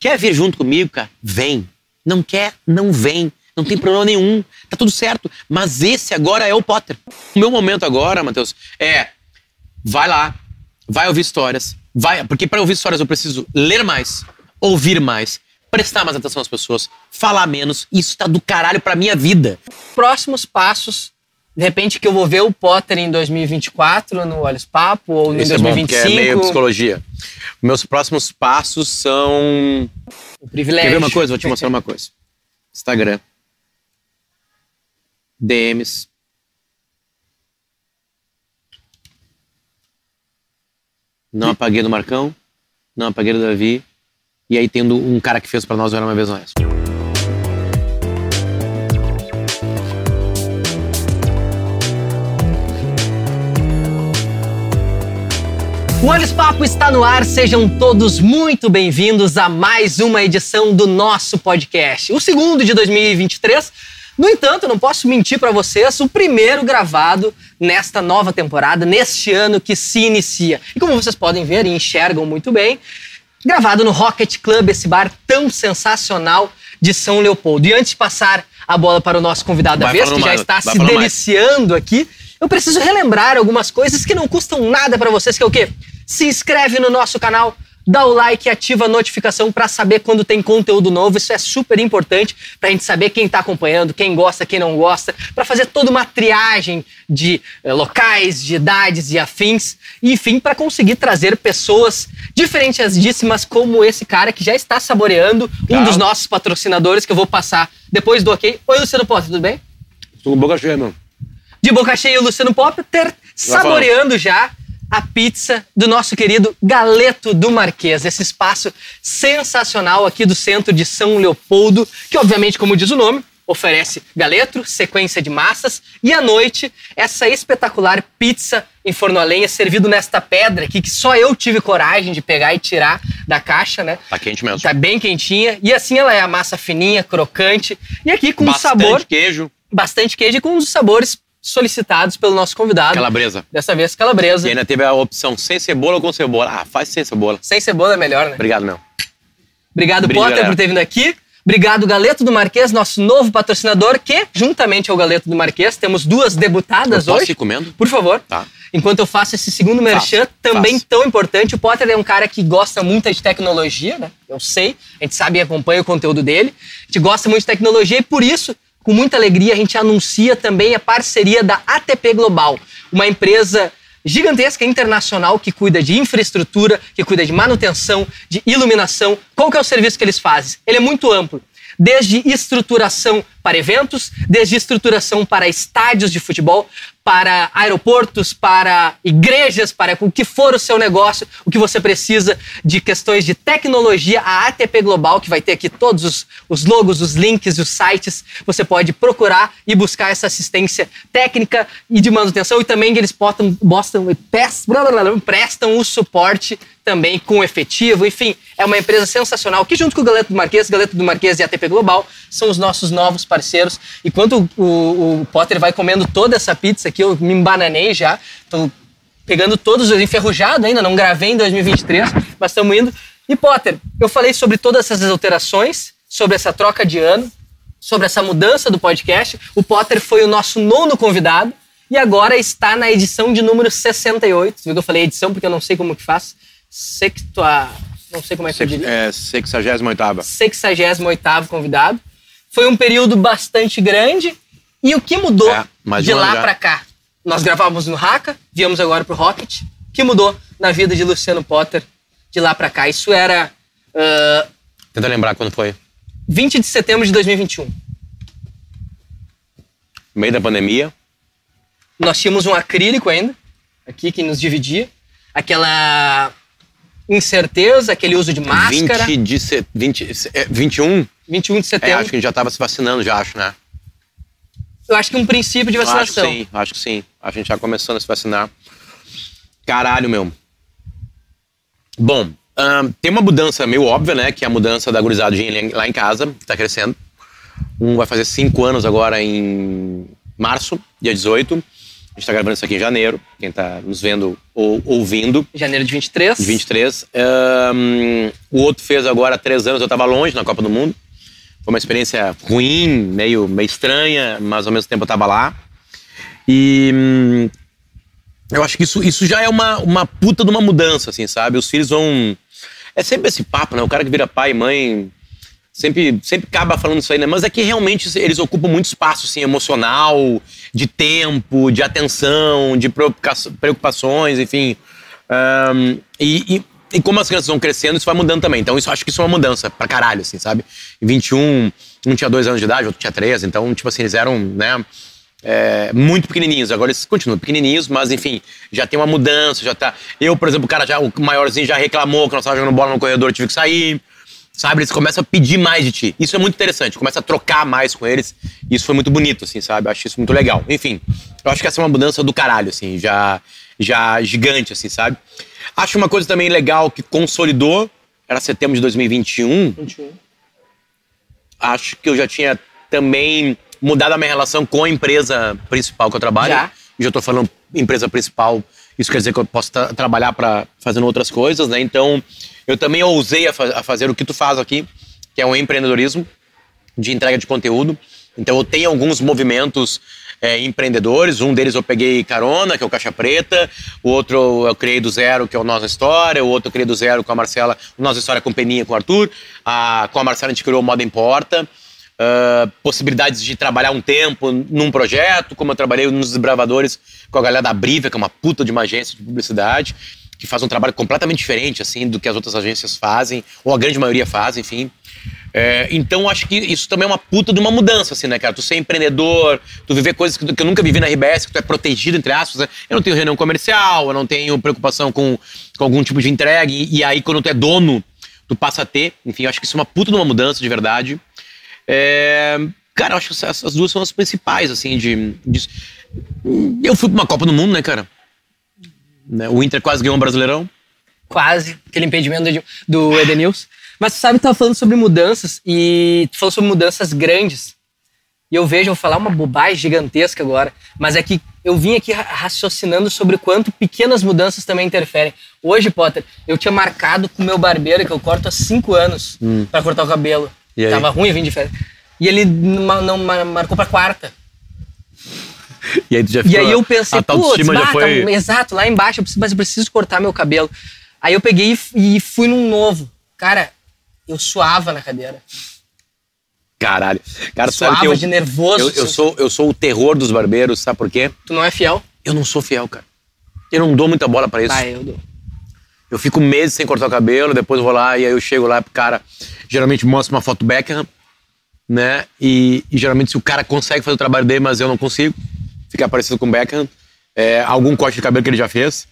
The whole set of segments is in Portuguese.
Quer vir junto comigo, cara? Vem. Não quer? Não vem. Não tem problema nenhum. Tá tudo certo. Mas esse agora é o Potter. O meu momento agora, Matheus, é vai lá, vai ouvir histórias, vai, porque para ouvir histórias eu preciso ler mais, ouvir mais, prestar mais atenção às pessoas, falar menos. Isso tá do caralho pra minha vida. Próximos passos, de repente que eu vou ver o Potter em 2024 no Olhos Papo ou em Isso é bom, 2025. é meio psicologia. Meus próximos passos são o privilégio. Quer ver uma coisa? Vou te mostrar uma coisa. Instagram. DMs. Não apaguei do Marcão. Não apaguei do Davi. E aí tendo um cara que fez pra nós era uma vez no O Olhos Papo está no ar, sejam todos muito bem-vindos a mais uma edição do nosso podcast. O segundo de 2023. No entanto, não posso mentir para vocês, o primeiro gravado nesta nova temporada, neste ano que se inicia. E como vocês podem ver e enxergam muito bem, gravado no Rocket Club, esse bar tão sensacional de São Leopoldo. E antes de passar a bola para o nosso convidado da vez, que já mais, está se falando mais. deliciando aqui, eu preciso relembrar algumas coisas que não custam nada para vocês, que é o quê? Se inscreve no nosso canal, dá o like e ativa a notificação para saber quando tem conteúdo novo. Isso é super importante para a gente saber quem está acompanhando, quem gosta, quem não gosta, para fazer toda uma triagem de eh, locais, de idades e afins, e enfim, para conseguir trazer pessoas diferenciadíssimas como esse cara que já está saboreando um Calma. dos nossos patrocinadores que eu vou passar depois do ok. Oi, Luciano Potter, tudo bem? Tô com boca cheia, meu. de boca cheia o Luciano Potter saboreando já a pizza do nosso querido Galeto do Marquês, esse espaço sensacional aqui do centro de São Leopoldo, que obviamente, como diz o nome, oferece galeto, sequência de massas e à noite essa espetacular pizza em forno a lenha servido nesta pedra aqui que só eu tive coragem de pegar e tirar da caixa, né? Tá quente mesmo. Tá bem quentinha e assim ela é a massa fininha, crocante e aqui com um Bastante sabor queijo. bastante queijo e com um dos sabores solicitados pelo nosso convidado. Calabresa. Dessa vez, calabresa. E ainda teve a opção sem cebola ou com cebola. Ah, faz sem cebola. Sem cebola é melhor, né? Obrigado, meu. Obrigado, Brinde, Potter, galera. por ter vindo aqui. Obrigado, Galeto do Marquês, nosso novo patrocinador, que, juntamente ao Galeto do Marquês, temos duas debutadas Eu posso hoje. ir comendo? Por favor. Tá. Enquanto eu faço esse segundo merchan, Faço, também faço. tão importante. O Potter é um cara que gosta muito de tecnologia, né? Eu sei, a gente sabe e acompanha o conteúdo dele. A gente gosta muito de tecnologia e por isso, com muita alegria, a gente anuncia também a parceria da ATP Global, uma empresa gigantesca internacional que cuida de infraestrutura, que cuida de manutenção, de iluminação. Qual que é o serviço que eles fazem? Ele é muito amplo desde estruturação para eventos, desde estruturação para estádios de futebol, para aeroportos, para igrejas, para o que for o seu negócio, o que você precisa de questões de tecnologia, a ATP Global, que vai ter aqui todos os, os logos, os links os sites, você pode procurar e buscar essa assistência técnica e de manutenção, e também eles prestam o suporte também com efetivo, enfim, é uma empresa sensacional que junto com o Galeto do Marquês, Galeto do Marquês e ATP Global são os nossos novos parceiros. E quando o, o- o Potter vai comendo toda essa pizza aqui, eu me embananei já, tô pegando todos os enferrujados ainda, não gravei em 2023, mas estamos indo. E Potter, eu falei sobre todas essas alterações, sobre essa troca de ano, sobre essa mudança do podcast. O Potter foi o nosso nono convidado e agora está na edição de número 68. Você viu que eu falei edição porque eu não sei como que faz. Sextua... Não sei como é que eu diria. É, 68 68º convidado. Foi um período bastante grande. E o que mudou É, de lá pra cá? Nós gravávamos no Haka, viemos agora pro Rocket. O que mudou na vida de Luciano Potter de lá pra cá? Isso era ah, Tenta lembrar quando foi. 20 de setembro de 2021. Meio da pandemia. Nós tínhamos um acrílico ainda, aqui que nos dividia. Aquela incerteza, aquele uso de máscara. 20 de se, 20, é, 21? 21 de É, setembro. acho que a gente já tava se vacinando, já acho, né? Eu acho que um princípio de Acho que vacinação. sim, acho que sim. A gente já começando a se vacinar. Caralho, meu. Bom, tem uma mudança meio óbvia, né? Que é a mudança da gurizadinha lá em casa, que tá crescendo. Um vai fazer cinco anos agora em março, dia 18. A gente tá gravando isso aqui em janeiro. Quem tá nos vendo ou ouvindo. Janeiro de 23. De 23. Um, o outro fez agora há três anos. Eu tava longe na Copa do Mundo. Foi uma experiência ruim, meio, meio estranha, mas ao mesmo tempo eu tava lá. E hum, eu acho que isso, isso já é uma, uma puta de uma mudança, assim, sabe? Os filhos vão. É sempre esse papo, né? O cara que vira pai e mãe sempre, sempre acaba falando isso aí, né? Mas é que realmente eles ocupam muito espaço, assim, emocional, de tempo, de atenção, de preocupações, enfim. Um, e, e, e, como as crianças vão crescendo, isso vai mudando também. Então, isso acho que isso é uma mudança pra caralho, assim, sabe? Em 21, um tinha dois anos de idade, outro tinha três, então, tipo assim, eles eram, né? É, muito pequenininhos. Agora eles continuam pequenininhos, mas enfim, já tem uma mudança, já tá. Eu, por exemplo, o cara já, o maiorzinho já reclamou que nós estávamos jogando bola no corredor, tive que sair. Sabe, eles começam a pedir mais de ti. Isso é muito interessante, começa a trocar mais com eles. Isso foi muito bonito, assim, sabe? Eu acho isso muito legal. Enfim, eu acho que essa é uma mudança do caralho, assim, já, já gigante, assim, sabe? Acho uma coisa também legal que consolidou, era setembro de 2021. 21. Acho que eu já tinha também mudado a minha relação com a empresa principal que eu trabalho. Já. Já estou falando empresa principal, isso quer dizer que eu posso trabalhar para fazendo outras coisas, né? Então, eu também ousei a, fa a, fazer o que tu faz aqui, que é um empreendedorismo de entrega de conteúdo. Então, eu tenho alguns movimentos é, empreendedores. Um deles eu peguei carona, que é o Caixa Preta. O outro eu criei do zero, que é o Nossa História. O outro eu criei do zero com a Marcela, o Nossa História com Peninha, com o Arthur. A, com a Marcela a gente criou o Moda Importa uh, possibilidades de trabalhar um tempo num projeto, como eu trabalhei nos Desbravadores com a galera da Brivia, que é uma puta de uma agência de publicidade, que faz um trabalho completamente diferente, assim, do que as outras agências fazem, ou a grande maioria faz, enfim. É, então, acho que isso também é uma puta de uma mudança, assim, né, cara? Tu ser empreendedor, tu viver coisas que, que eu nunca vivi na RBS, que tu é protegido, entre aspas. Né? Eu não tenho reunião comercial, eu não tenho preocupação com, com algum tipo de entrega. E, e, aí, quando tu é dono, tu passa a ter. Enfim, acho que isso é uma puta de uma mudança, de verdade. É, cara, eu acho que essas duas são as principais, assim, de, de, Eu fui pra uma Copa do Mundo, né, cara? Né, o Inter quase ganhou um Brasileirão. Quase, aquele impedimento do, do Edenilson. Mas tu sabe que tava falando sobre mudanças e tu falou sobre mudanças grandes. E eu vejo, eu vou falar uma bobagem gigantesca agora, mas é que eu vim aqui raciocinando sobre o quanto pequenas mudanças também interferem. Hoje, Potter, eu tinha marcado com o meu barbeiro, que eu corto há cinco anos, hum. para cortar o cabelo. E Tava ruim, eu vim de férias. E ele não, não marcou pra quarta. E aí, tu já ficou, e aí eu pensei, putz, já foi... Tá, exato, lá embaixo, eu preciso, mas eu preciso cortar meu cabelo. Aí eu peguei e, e fui num novo. Cara, eu suava na cadeira. Caralho. Cara, suava sabe que eu, de nervoso. Eu, eu, sou, eu sou o terror dos barbeiros, sabe por quê? Tu não é fiel? Eu não sou fiel, cara. Eu não dou muita bola para isso. Ah, eu dou. Eu fico meses sem cortar o cabelo, depois eu vou lá e aí eu chego lá pro cara, geralmente mostra uma foto Beckham, né? E, e, geralmente se o cara consegue fazer o trabalho dele, mas eu não consigo, ficar parecido com o Beckham, é, algum corte de cabelo que ele já fez.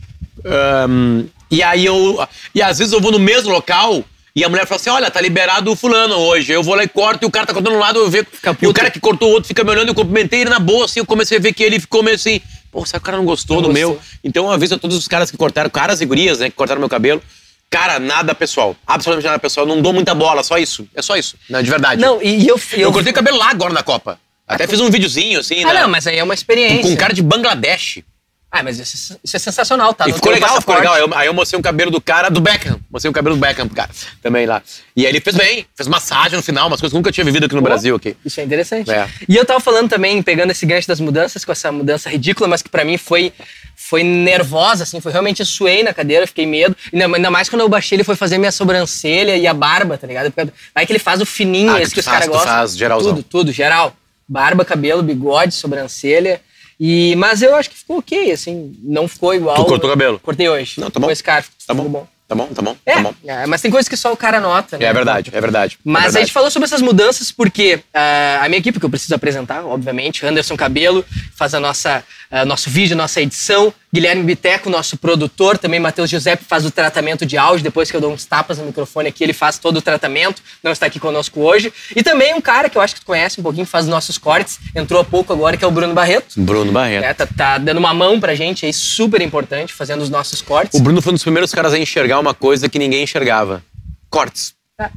Um, e aí eu. E às vezes eu vou no mesmo local e a mulher fala assim: olha, tá liberado o fulano hoje. Eu vou lá e corto, e o cara tá cortando um lado, eu vejo. E o cara que cortou o outro fica me olhando, eu cumprimentei ele na boa, assim, eu comecei a ver que ele ficou meio assim. Pô, será que o cara não gostou não do gostou. meu? Então eu aviso a todos os caras que cortaram, caras e gurias, né, que cortaram meu cabelo. Cara, nada pessoal. Absolutamente nada pessoal. Não dou muita bola, só isso. É só isso. Né, de verdade. Não, e eu. Eu, eu cortei cabelo lá agora na Copa. Até fiz um videozinho, assim. Ah, né? não, mas aí é uma experiência. Com um cara de Bangladesh. Ah, mas isso, isso é sensacional, tá? E ficou legal, ficou legal. Aí eu, aí eu, mostrei o cabelo do cara do Beckham. Mostrei o cabelo do Beckham pro cara também lá. E aí ele fez bem, fez massagem no final, umas coisas que eu nunca tinha vivido aqui no Pô, Brasil. Aqui. Isso é interessante. É. E eu tava falando também, pegando esse gancho das mudanças, com essa mudança ridícula, mas que para mim foi foi nervosa, assim, foi realmente suei na cadeira, fiquei medo. Ainda mais quando eu baixei, ele foi fazer minha sobrancelha e a barba, tá ligado? Aí que ele faz o fininho, ah, esse que, que os caras gostam. Faz, geralzão. Tudo, tudo, geral. Barba, cabelo, bigode, sobrancelha. E, mas eu acho que ficou ok, assim, não ficou igual. Tu cortou o cabelo? Cortei hoje. Não, tá bom. Com esse cara, tá bom. bom. Tá bom, tá bom, é, tá bom. É, mas tem coisas que só o cara nota, né? É verdade, é verdade. Mas é verdade. a gente falou sobre essas mudanças porque uh, a minha equipe, que eu preciso apresentar, obviamente, Anderson Cabelo, faz a nossa, uh, nosso vídeo, nossa edição. Guilherme Biteco, nosso produtor, também Matheus Giuseppe faz o tratamento de áudio, depois que eu dou uns tapas no microfone aqui, ele faz todo o tratamento, não está aqui conosco hoje. E também um cara que eu acho que tu conhece um pouquinho, faz os nossos cortes, entrou há pouco agora, que é o Bruno Barreto. Bruno Barreto. É, tá, tá, dando uma mão pra gente aí, super importante, fazendo os nossos cortes. O Bruno foi um dos primeiros caras a enxergar uma coisa que ninguém enxergava. Cortes. É.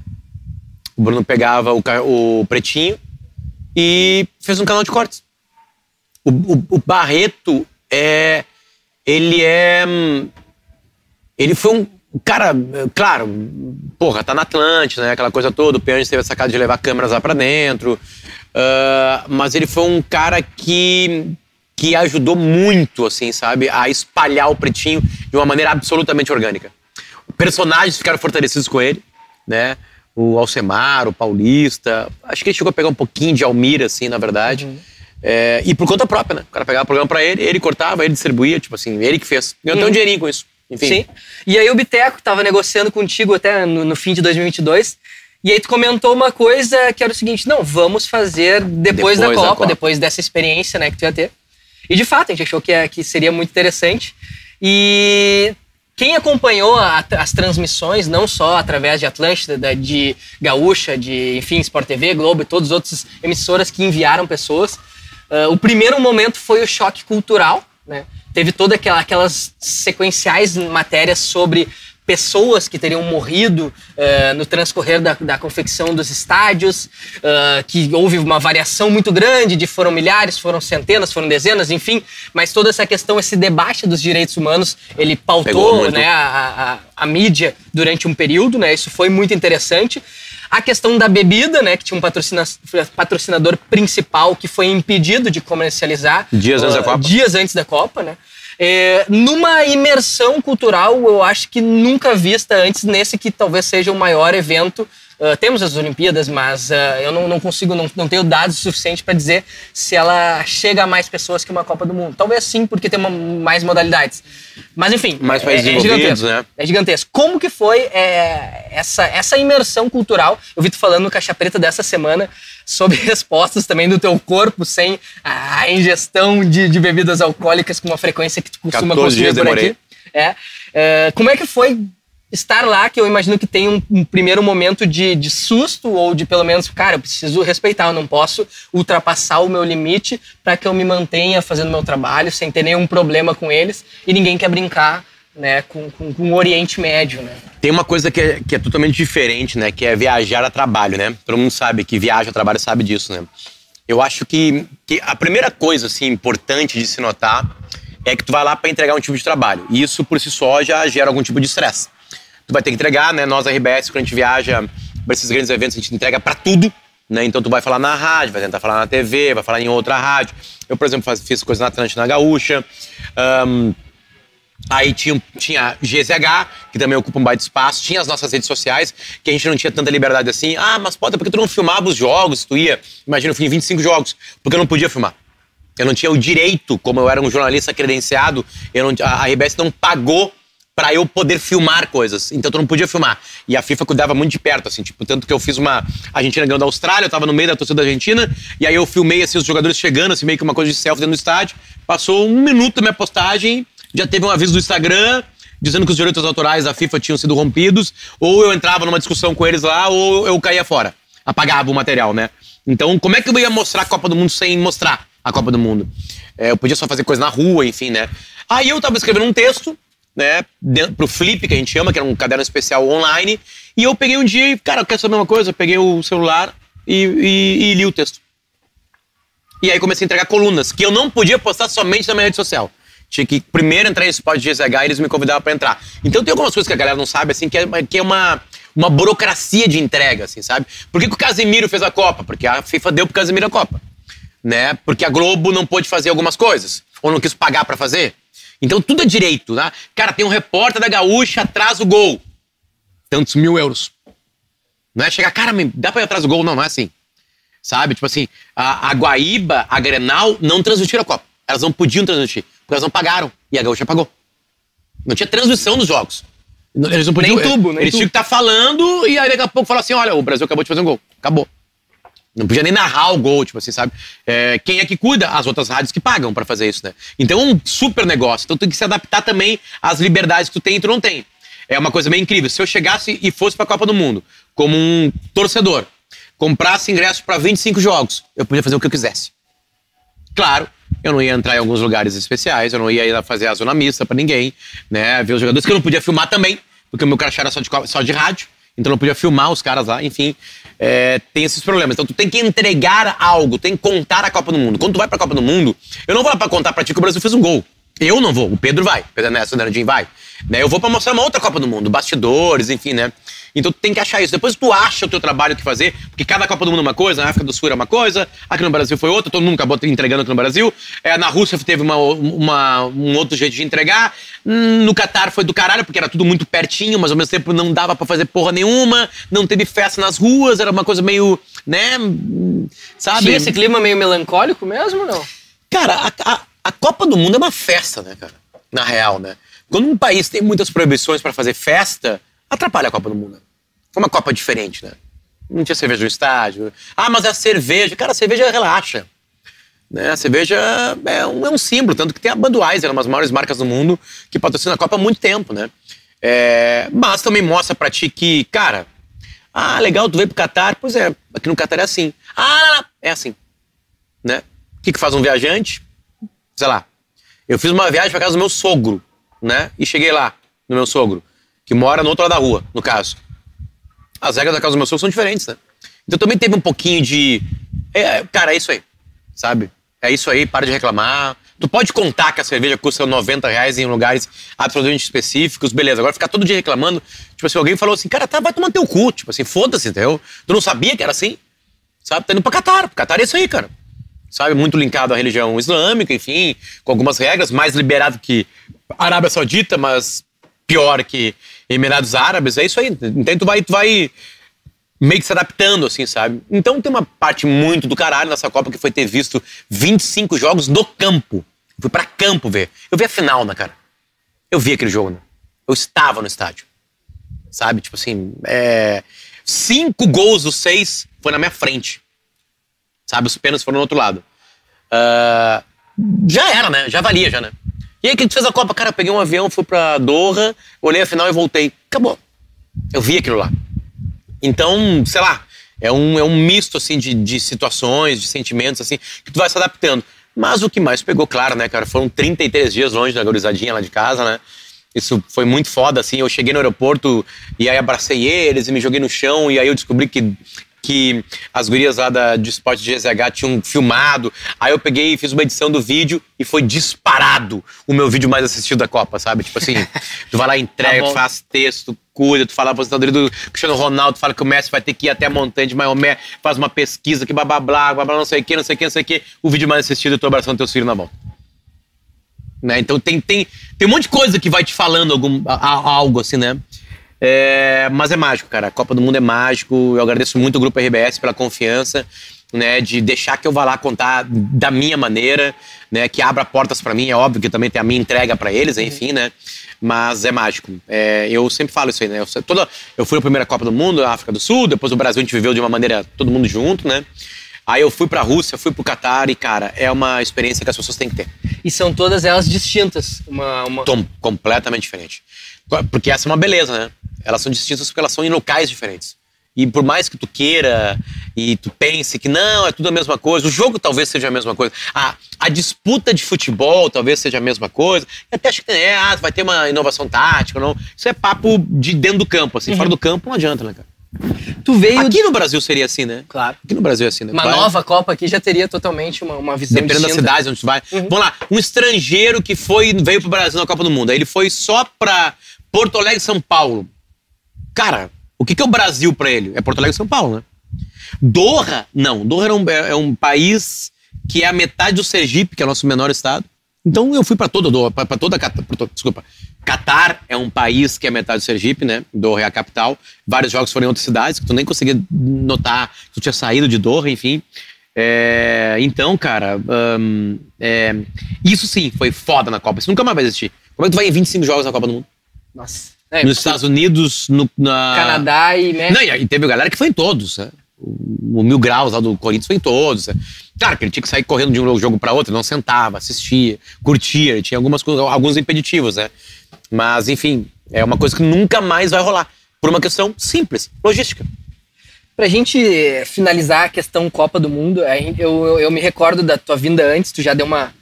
O Bruno pegava o, o pretinho e fez um canal de cortes. O, o, o Barreto é. Ele é. hum, Ele foi um. Cara, claro, porra, tá na Atlântida, né? Aquela coisa toda. O Pianges teve a sacada de levar câmeras lá pra dentro. ah, mas ele foi um cara que. que ajudou muito, assim, sabe? A espalhar o pretinho de uma maneira absolutamente orgânica. Personagens ficaram fortalecidos com ele, né? O Alcemar, o Paulista. Acho que ele chegou a pegar um pouquinho de Almira, assim, na verdade. É, e por conta própria, né? O cara pegava o programa pra ele, ele cortava, ele distribuía, tipo assim, ele que fez. Ganhou até um dinheirinho com isso. Enfim. Sim. E aí o Biteco tava negociando contigo até no, no fim de 2022. E aí tu comentou uma coisa que era o seguinte, não, vamos fazer depois, Depois da, da Copa, Copa. depois dessa experiência, né, que tu ia ter. E de fato, a gente achou que, é- que seria muito interessante. E quem acompanhou a- as transmissões, não só através de Atlântida, da- de Gaúcha, de, enfim, Sport TV, Globo e todas as outras emissoras que enviaram pessoas, ah, o primeiro momento foi o choque cultural, né? Teve todas aquela, aquelas sequenciais matérias sobre pessoas que teriam morrido eh, no transcorrer da, da confecção dos estádios, ah, que houve uma variação muito grande, de foram milhares, foram centenas, foram dezenas, enfim, mas toda essa questão, esse debate dos direitos humanos, ele pautou né, a, a, a mídia durante um período, né? Isso foi muito interessante. A questão da bebida, né? Que tinha um patrocina- patrocinador principal que foi impedido de comercializar. Dias antes da ah, Copa. Dias antes da Copa, né? É, numa imersão cultural, eu acho que nunca vista antes, nesse que talvez seja o maior evento. Ah, temos as Olimpíadas, mas ah, eu não, não consigo, não, não tenho dados suficientes para dizer se ela chega a mais pessoas que uma Copa do Mundo. Talvez sim, porque tem uma- mais modalidades. Mas enfim, Mais é- países é, gigantesco. né? É gigantesco. Como que foi é, essa, essa imersão cultural? Eu vi tu falando no Caixa Preta dessa semana sobre respostas também do teu corpo sem a ingestão de, de bebidas alcoólicas com uma frequência que tu costuma 14 consumir por aqui. É. É, como é que foi estar lá, que eu imagino que tem um, um primeiro momento de, de susto ou de pelo menos, cara, eu preciso respeitar, eu não posso ultrapassar o meu limite para que eu me mantenha fazendo meu trabalho sem ter nenhum problema com eles e ninguém quer brincar né, com, com, com o Oriente Médio, né? Tem uma coisa que é, que é totalmente diferente, né? Que é viajar a trabalho, né? Todo mundo sabe que viaja a trabalho sabe disso, né? Eu acho que, que a primeira coisa, assim, importante de se notar é que tu vai lá para entregar um tipo de trabalho. E isso, por si só, já gera algum tipo de estresse. Tu vai ter que entregar, né? Nós, RBS, quando a gente viaja para esses grandes eventos, a gente entrega para tudo, né? Então tu vai falar na rádio, vai tentar falar na TV, vai falar em outra rádio. Eu, por exemplo, faz- fiz coisa na Atlântica, na Gaúcha. Ahn, Aí tinha, tinha GZH, que também ocupa um baita espaço. Tinha as nossas redes sociais, que a gente não tinha tanta liberdade assim. Ah, mas pode, porque tu não filmava os jogos, tu ia. Imagina, eu fui em 25 jogos, porque eu não podia filmar. Eu não tinha o direito, como eu era um jornalista credenciado, eu não, a RBS não pagou pra eu poder filmar coisas. Então tu não podia filmar. E a FIFA cuidava muito de perto, assim, tipo, tanto que eu fiz uma Argentina ganhando da Austrália, eu tava no meio da torcida da Argentina, e aí eu filmei assim, os jogadores chegando, assim, meio que uma coisa de selfie dentro do estádio. Passou um minuto da minha postagem, já teve um aviso do Instagram dizendo que os direitos autorais da FIFA tinham sido rompidos, ou eu entrava numa discussão com eles lá, ou eu caía fora. Apagava o material, né? Então, como é que eu ia mostrar a Copa do Mundo sem mostrar a Copa do Mundo? É, eu podia só fazer coisa na rua, enfim, né? Aí eu tava escrevendo um texto, né, pro Flip, que a gente chama, que era um caderno especial online, e eu peguei um dia e, cara, eu quero saber uma coisa, eu peguei o celular e, e- e li o texto. E aí comecei a entregar colunas, que eu não podia postar somente na minha rede social. Tinha que primeiro entrar em spot de GZH e eles me convidavam pra entrar. Então tem algumas coisas que a galera não sabe, assim, que é, que é uma, uma burocracia de entrega, assim, sabe? Por que, que o Casemiro fez a Copa? Porque a FIFA deu pro Casemiro a Copa. Né? Porque a Globo não pôde fazer algumas coisas. Ou não quis pagar pra fazer. Então tudo é direito, né? Cara, tem um repórter da Gaúcha atrás o gol. Tantos mil euros. Não é chegar, cara, dá pra ir atrás do gol? Não, não é assim. Sabe? Tipo assim, a, a Guaíba, a Grenal, não transmitiram a Copa. Elas não podiam transmitir, porque elas não pagaram. E a Gaúcha pagou. Não tinha transmissão dos jogos. Eles não podiam. Nem tubo, nem Eles tinham que estar falando e aí daqui a pouco falar assim: olha, o Brasil acabou de fazer um gol. Acabou. Não podia nem narrar o gol, tipo assim, sabe? É, quem é que cuida? As outras rádios que pagam pra fazer isso, né? Então é um super negócio. Então tem que se adaptar também às liberdades que tu tem e tu não tem. É uma coisa meio incrível. Se eu chegasse e fosse pra Copa do Mundo como um torcedor, comprasse ingresso pra 25 jogos, eu podia fazer o que eu quisesse. Claro, eu não ia entrar em alguns lugares especiais, eu não ia ir fazer a zona mista pra ninguém, né? Ver os jogadores que eu não podia filmar também, porque o meu crachá era só de, só de rádio, então eu não podia filmar os caras lá, enfim. É, tem esses problemas. Então tu tem que entregar algo, tem que contar a Copa do Mundo. Quando tu vai pra Copa do Mundo, eu não vou lá pra contar pra ti que o Brasil fez um gol. Eu não vou, o Pedro vai, o Pedro Ernesto Danadinho vai. Né? Eu vou pra mostrar uma outra Copa do Mundo, bastidores, enfim, né? Então tu tem que achar isso. Depois tu acha o teu trabalho que fazer, porque cada Copa do Mundo é uma coisa, na África do Sul era uma coisa, aqui no Brasil foi outra, todo mundo acabou entregando aqui no Brasil. É, na Rússia teve uma, uma, um outro jeito de entregar. No Catar foi do caralho, porque era tudo muito pertinho, mas ao mesmo tempo não dava para fazer porra nenhuma, não teve festa nas ruas, era uma coisa meio, né? Sabe? Tinha esse clima meio melancólico mesmo, não? Cara, a, a, a Copa do Mundo é uma festa, né, cara? Na real, né? Quando um país tem muitas proibições para fazer festa, atrapalha a Copa do Mundo. Foi uma Copa diferente, né? Não tinha cerveja no estádio. Ah, mas é a cerveja. Cara, a cerveja relaxa. Né? A cerveja é um, é um símbolo, tanto que tem a Budweiser, uma das maiores marcas do mundo, que patrocina a Copa há muito tempo, né? É, mas também mostra pra ti que, cara, ah, legal, tu veio pro Catar. Pois é, aqui no Catar é assim. Ah, é assim. Né? O que, que faz um viajante? Sei lá. Eu fiz uma viagem pra casa do meu sogro, né? E cheguei lá, no meu sogro, que mora no outro lado da rua, no caso. As regras da casa do meu sogro são diferentes, né? Então também teve um pouquinho de. É, cara, é isso aí. Sabe? É isso aí, para de reclamar. Tu pode contar que a cerveja custa 90 reais em lugares absolutamente específicos, beleza. Agora ficar todo dia reclamando. Tipo assim, alguém falou assim, cara, tá, vai tomar teu cu. Tipo assim, foda-se, entendeu? Tu não sabia que era assim? Sabe? Tá indo pra Catar. Catar é isso aí, cara. Sabe? Muito linkado à religião islâmica, enfim, com algumas regras, mais liberado que Arábia Saudita, mas pior que Emirados Árabes. É isso aí. Então tu vai, tu vai meio que se adaptando, assim, sabe? Então tem uma parte muito do caralho nessa Copa que foi ter visto 25 jogos no campo. Fui pra campo ver. Eu vi a final, né, cara? Eu vi aquele jogo, né? Eu estava no estádio. Sabe? Tipo assim, é... cinco gols dos seis foi na minha frente. Sabe? Os pênaltis foram no outro lado. Uh... Já era, né? Já valia, já, né? E aí que a gente fez a Copa, cara, eu peguei um avião, fui pra Doha, olhei a final e voltei. Acabou. Eu vi aquilo lá. Então, sei lá, é um, é um misto, assim, de, de situações, de sentimentos, assim, que tu vai se adaptando. Mas o que mais pegou, claro, né, cara, foram 33 dias longe da gurizadinha lá de casa, né? Isso foi muito foda, assim. Eu cheguei no aeroporto e aí abracei eles e me joguei no chão e aí eu descobri que que as gurias lá da, de esporte de GZH tinham filmado. Aí eu peguei e fiz uma edição do vídeo e foi disparado o meu vídeo mais assistido da Copa, sabe? Tipo assim, tu vai lá, entrega, tá tu faz texto, cuida, tu fala a aposentadoria do Cristiano Ronaldo, fala que o Messi vai ter que ir até a montanha de Maomé, faz uma pesquisa que blá blá blá, blá, blá não sei o que, não sei o que, não sei o que. O vídeo mais assistido é tu abraçando teus filhos na volta. Né? Então tem, tem, tem um monte de coisa que vai te falando algum, a, a, algo assim, né? É, mas é mágico, cara. A Copa do Mundo é mágico. Eu agradeço muito o Grupo RBS pela confiança, né, de deixar que eu vá lá contar da minha maneira, né, que abra portas para mim. É óbvio que também tem a minha entrega para eles, uhum. enfim, né. Mas é mágico. É, eu sempre falo isso aí, né. Eu, toda, eu fui na primeira Copa do Mundo, na África do Sul. Depois o Brasil a gente viveu de uma maneira todo mundo junto, né. Aí eu fui pra Rússia, fui pro Catar e, cara, é uma experiência que as pessoas têm que ter. E são todas elas distintas. Uma, uma... Tom, completamente diferente. Porque essa é uma beleza, né? Elas são distintas porque elas são em locais diferentes. E por mais que tu queira e tu pense que não, é tudo a mesma coisa, o jogo talvez seja a mesma coisa, a, a disputa de futebol talvez seja a mesma coisa, e até acho que é, ah, vai ter uma inovação tática, não. Isso é papo de dentro do campo, assim, uhum. fora do campo não adianta, né, cara? Tu veio. Aqui no Brasil seria assim, né? Claro. Aqui no Brasil é assim, né? Uma vai... nova Copa aqui já teria totalmente uma, uma visão Dependendo distinta. da cidade onde tu vai. Uhum. Vamos lá, um estrangeiro que foi veio pro Brasil na Copa do Mundo. Aí ele foi só pra Porto Alegre São Paulo. Cara, o que, que é o Brasil para ele? É Porto Alegre São Paulo, né? Doha, não. Doha é um, é um país que é a metade do Sergipe, que é o nosso menor estado. Então eu fui para toda Doha, para toda desculpa. Catar é um país que é metade do Sergipe, né? Doha é a capital. Vários jogos foram em outras cidades que tu nem conseguia notar que tu tinha saído de Doha, enfim. É, então, cara, é, isso sim foi foda na Copa. Isso nunca mais vai existir. Como é que tu vai em 25 jogos na Copa do Mundo? Nossa. É, nos Estados Unidos, no, na... Canadá e México. Não, e teve galera que foi em todos. Né? O, Mil Graus lá do Corinthians foi em todos. Né? Claro que ele tinha que sair correndo de um jogo para outro, não sentava, assistia, curtia, tinha algumas alguns impeditivos, né? Mas, enfim, é uma coisa que nunca mais vai rolar. Por uma questão simples, logística. Pra gente finalizar a questão Copa do Mundo, eu, eu, eu me recordo da tua vinda antes, tu já deu uma,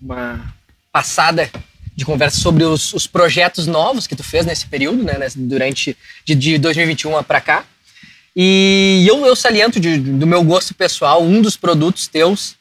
uma passada de conversa sobre os, os, projetos novos que tu fez nesse período, né, durante de, de 2021 para cá. E eu, eu saliento de, do meu gosto pessoal um dos produtos teus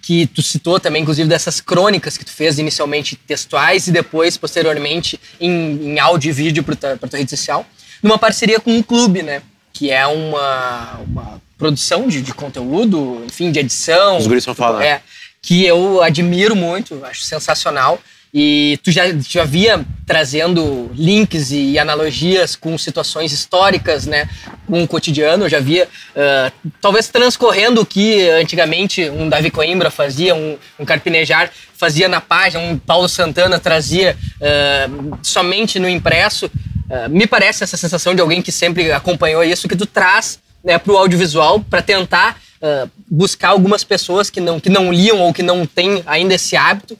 que tu citou também, inclusive dessas crônicas que tu fez inicialmente textuais e depois, posteriormente, em, em áudio e vídeo para tua, tua rede social, numa parceria com um clube, né? Que é uma, uma produção de, de conteúdo, enfim, de edição. Os guris vão falar. É, que eu admiro muito, acho sensacional. E tu já, já via trazendo links e analogias com situações históricas, né, com o cotidiano. Já via, uh, talvez transcorrendo o que antigamente um Davi Coimbra fazia, um, um Carpinejar fazia na página, um Paulo Santana trazia uh, somente no impresso. Uh, me parece essa sensação de alguém que sempre acompanhou isso, que tu traz né, para o audiovisual para tentar buscar algumas pessoas que não, que não liam ou que não têm ainda esse hábito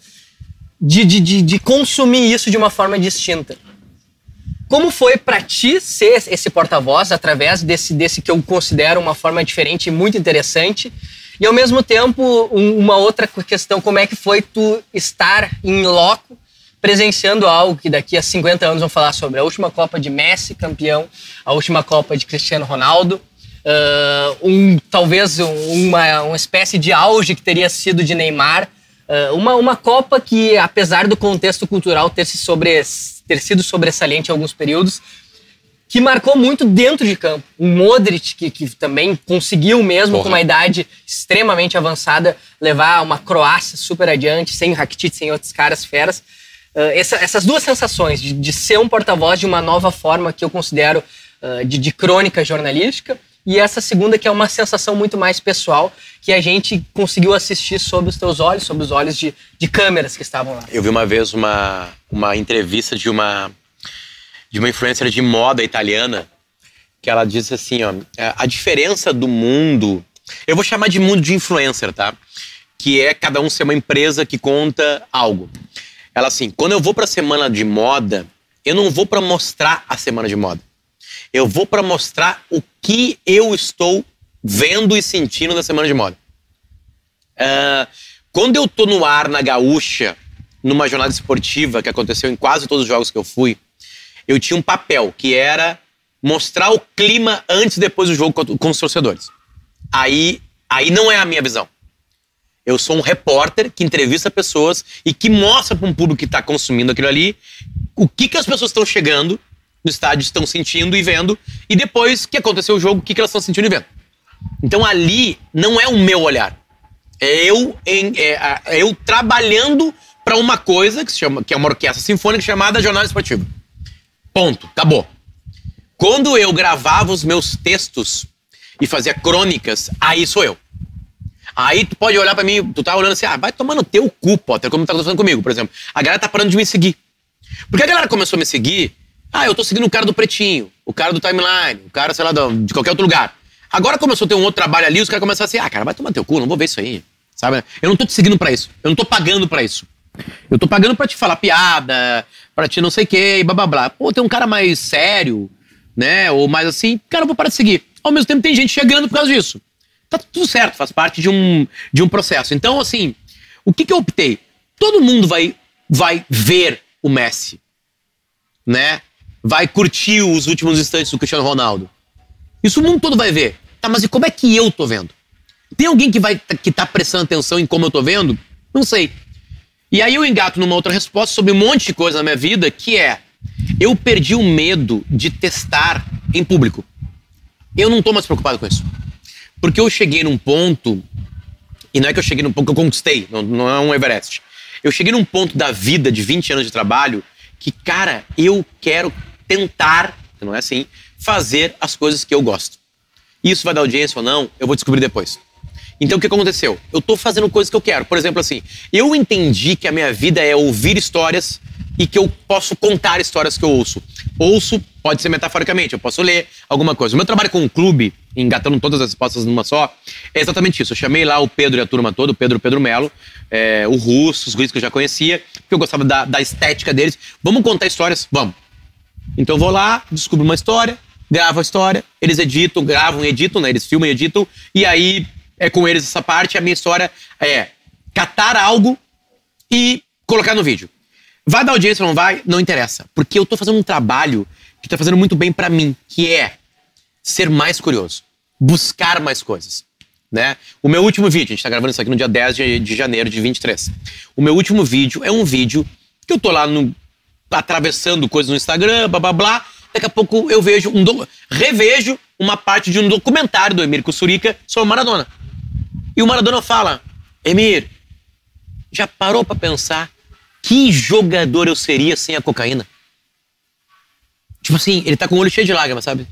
de, de, de, de consumir isso de uma forma distinta. Como foi para ti ser esse porta-voz através desse, desse que eu considero uma forma diferente e muito interessante? E ao mesmo tempo, um, uma outra questão, como é que foi tu estar em loco presenciando algo que daqui a 50 anos vão falar sobre a última Copa de Messi, campeão, a última Copa de Cristiano Ronaldo, uh, um, talvez uma, uma espécie de auge que teria sido de Neymar, uma, uma Copa que, apesar do contexto cultural ter, se sobre, ter sido sobressaliente em alguns períodos, que marcou muito dentro de campo. O Modric, que, que também conseguiu mesmo, Porra. com uma idade extremamente avançada, levar uma Croácia super adiante, sem Rakitic, sem outros caras feras. Uh, essa, essas duas sensações de, de ser um porta-voz de uma nova forma que eu considero uh, de, de crônica jornalística e essa segunda que é uma sensação muito mais pessoal que a gente conseguiu assistir sob os teus olhos, sob os olhos de, de câmeras que estavam lá. Eu vi uma vez uma, uma entrevista de uma de uma influencer de moda italiana que ela disse assim, ó, é, a diferença do mundo, eu vou chamar de mundo de influencer, tá? Que é cada um ser uma empresa que conta algo. Ela assim, quando eu vou para semana de moda, eu não vou para mostrar a semana de moda. Eu vou para mostrar o que eu estou vendo e sentindo na semana de moda. Uh, quando eu tô no ar na Gaúcha, numa jornada esportiva que aconteceu em quase todos os jogos que eu fui, eu tinha um papel que era mostrar o clima antes e depois do jogo com os torcedores. Aí, aí não é a minha visão. Eu sou um repórter que entrevista pessoas e que mostra para um público que está consumindo aquilo ali o que, que as pessoas estão chegando no estádio estão sentindo e vendo, e depois que aconteceu o jogo, o que, que elas estão sentindo e vendo. Então ali não é o meu olhar. É eu, em, é, é eu trabalhando para uma coisa que, se chama, que é uma orquestra sinfônica chamada Jornal Esportivo. Ponto. Acabou. Quando eu gravava os meus textos e fazia crônicas, aí sou eu. Aí tu pode olhar para mim, tu tá olhando assim, ah, vai tomando teu cu, Potter, como tá acontecendo comigo, por exemplo. A galera tá parando de me seguir. Porque a galera começou a me seguir ah, eu tô seguindo o cara do Pretinho, o cara do Timeline, o cara, sei lá, de qualquer outro lugar. Agora começou a ter um outro trabalho ali, os caras começaram assim, ah, cara, vai tomar teu cu, não vou ver isso aí. Sabe? Eu não tô te seguindo para isso. Eu não tô pagando para isso. Eu tô pagando para te falar piada, para te não sei o quê, blá blá blá. Pô, tem um cara mais sério, né? Ou mais assim, cara, eu vou parar de seguir. Ao mesmo tempo tem gente chegando por causa disso. Tá tudo certo, faz parte de um, de um processo. Então, assim, o que, que eu optei? Todo mundo vai, vai ver o Messi, né? Vai curtir os últimos instantes do Cristiano Ronaldo. Isso o mundo todo vai ver. Tá, mas e como é que eu tô vendo? Tem alguém que vai que tá prestando atenção em como eu tô vendo? Não sei. E aí eu engato numa outra resposta sobre um monte de coisa na minha vida, que é eu perdi o medo de testar em público. Eu não tô mais preocupado com isso. Porque eu cheguei num ponto, e não é que eu cheguei num ponto que eu conquistei, não, não é um Everest. Eu cheguei num ponto da vida de 20 anos de trabalho que, cara, eu quero tentar, não é assim, fazer as coisas que eu gosto. Isso vai dar audiência ou não, eu vou descobrir depois. Então o que aconteceu? Eu estou fazendo coisas que eu quero. Por exemplo, assim, eu entendi que a minha vida é ouvir histórias e que eu posso contar histórias que eu ouço. Ouço pode ser metaforicamente, eu posso ler alguma coisa. O meu trabalho com um clube, engatando todas as respostas numa só, é exatamente isso. Eu chamei lá o Pedro e a turma toda, o Pedro Pedro Melo, é, o Russo, os guris que eu já conhecia, porque eu gostava da, da estética deles. Vamos contar histórias? Vamos. Então eu vou lá, descubro uma história, gravo a história, eles editam, gravam e editam, né? Eles filmam e editam, e aí é com eles essa parte. A minha história é catar algo e colocar no vídeo. Vai dar audiência ou não vai? Não interessa. Porque eu tô fazendo um trabalho que tá fazendo muito bem para mim, que é ser mais curioso, buscar mais coisas. Né? O meu último vídeo, a gente tá gravando isso aqui no dia 10 de, de janeiro de 23. O meu último vídeo é um vídeo que eu tô lá no, atravessando coisas no Instagram, blá blá blá. Daqui a pouco eu vejo um do, revejo uma parte de um documentário do Emir Kussurica sobre Maradona. E o Maradona fala: Emir, já parou para pensar que jogador eu seria sem a cocaína? Tipo assim, ele tá com o olho cheio de lágrimas, sabe?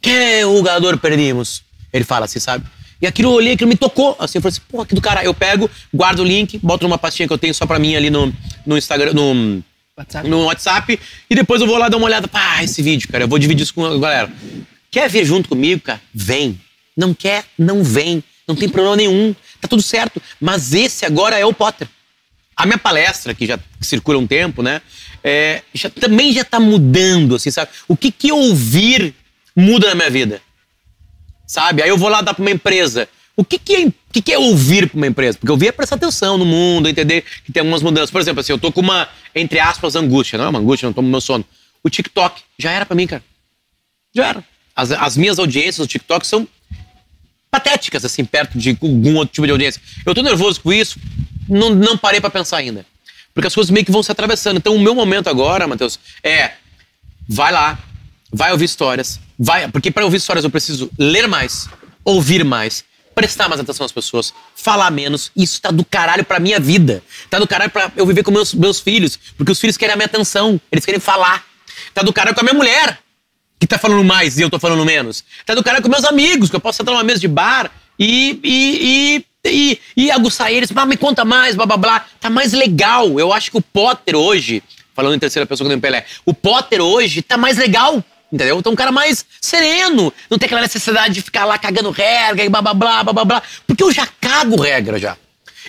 Que jogador perdimos? Ele fala assim, sabe? E aquilo eu olhei, aquilo me tocou. Assim, eu falei assim, porra, que do cara. Eu pego, guardo o link, boto numa pastinha que eu tenho só pra mim ali no, no Instagram, no WhatsApp. no WhatsApp, e depois eu vou lá dar uma olhada. Pá, esse vídeo, cara, eu vou dividir isso com a galera. Quer vir junto comigo, cara? Vem. Não quer? Não vem. Não tem problema nenhum. Tá tudo certo. Mas esse agora é o Potter. A minha palestra, que já circula um tempo, né? É, já, também já tá mudando, assim, sabe? O que que ouvir muda na minha vida? Sabe? Aí eu vou lá dar pra uma empresa. O que que é, que que é ouvir pra uma empresa? Porque ouvir é prestar atenção no mundo, entender que tem algumas mudanças. Por exemplo, assim, eu tô com uma, entre aspas, angústia. Não é uma angústia, não tomo meu sono. O TikTok já era pra mim, cara. Já era. As, as minhas audiências no TikTok são patéticas, assim, perto de algum outro tipo de audiência. Eu tô nervoso com isso, não, não parei para pensar ainda. Porque as coisas meio que vão se atravessando. Então, o meu momento agora, Matheus, é vai lá, vai ouvir histórias, vai, porque para ouvir histórias eu preciso ler mais, ouvir mais, prestar mais atenção às pessoas, falar menos. Isso tá do caralho pra minha vida. Tá do caralho pra eu viver com meus, meus filhos, porque os filhos querem a minha atenção, eles querem falar. Tá do caralho com a minha mulher, que tá falando mais e eu tô falando menos. Tá do caralho com meus amigos, que eu posso sentar numa mesa de bar e, e, e, e, e aguçar eles. Ah, me conta mais, blá blá blá. Tá mais legal. Eu acho que o Potter hoje, falando em terceira pessoa que nem Pelé, o Potter hoje tá mais legal. Entendeu? Então um cara mais sereno, não tem aquela necessidade de ficar lá cagando regra e blá blá blá blá blá. Porque eu já cago regra já.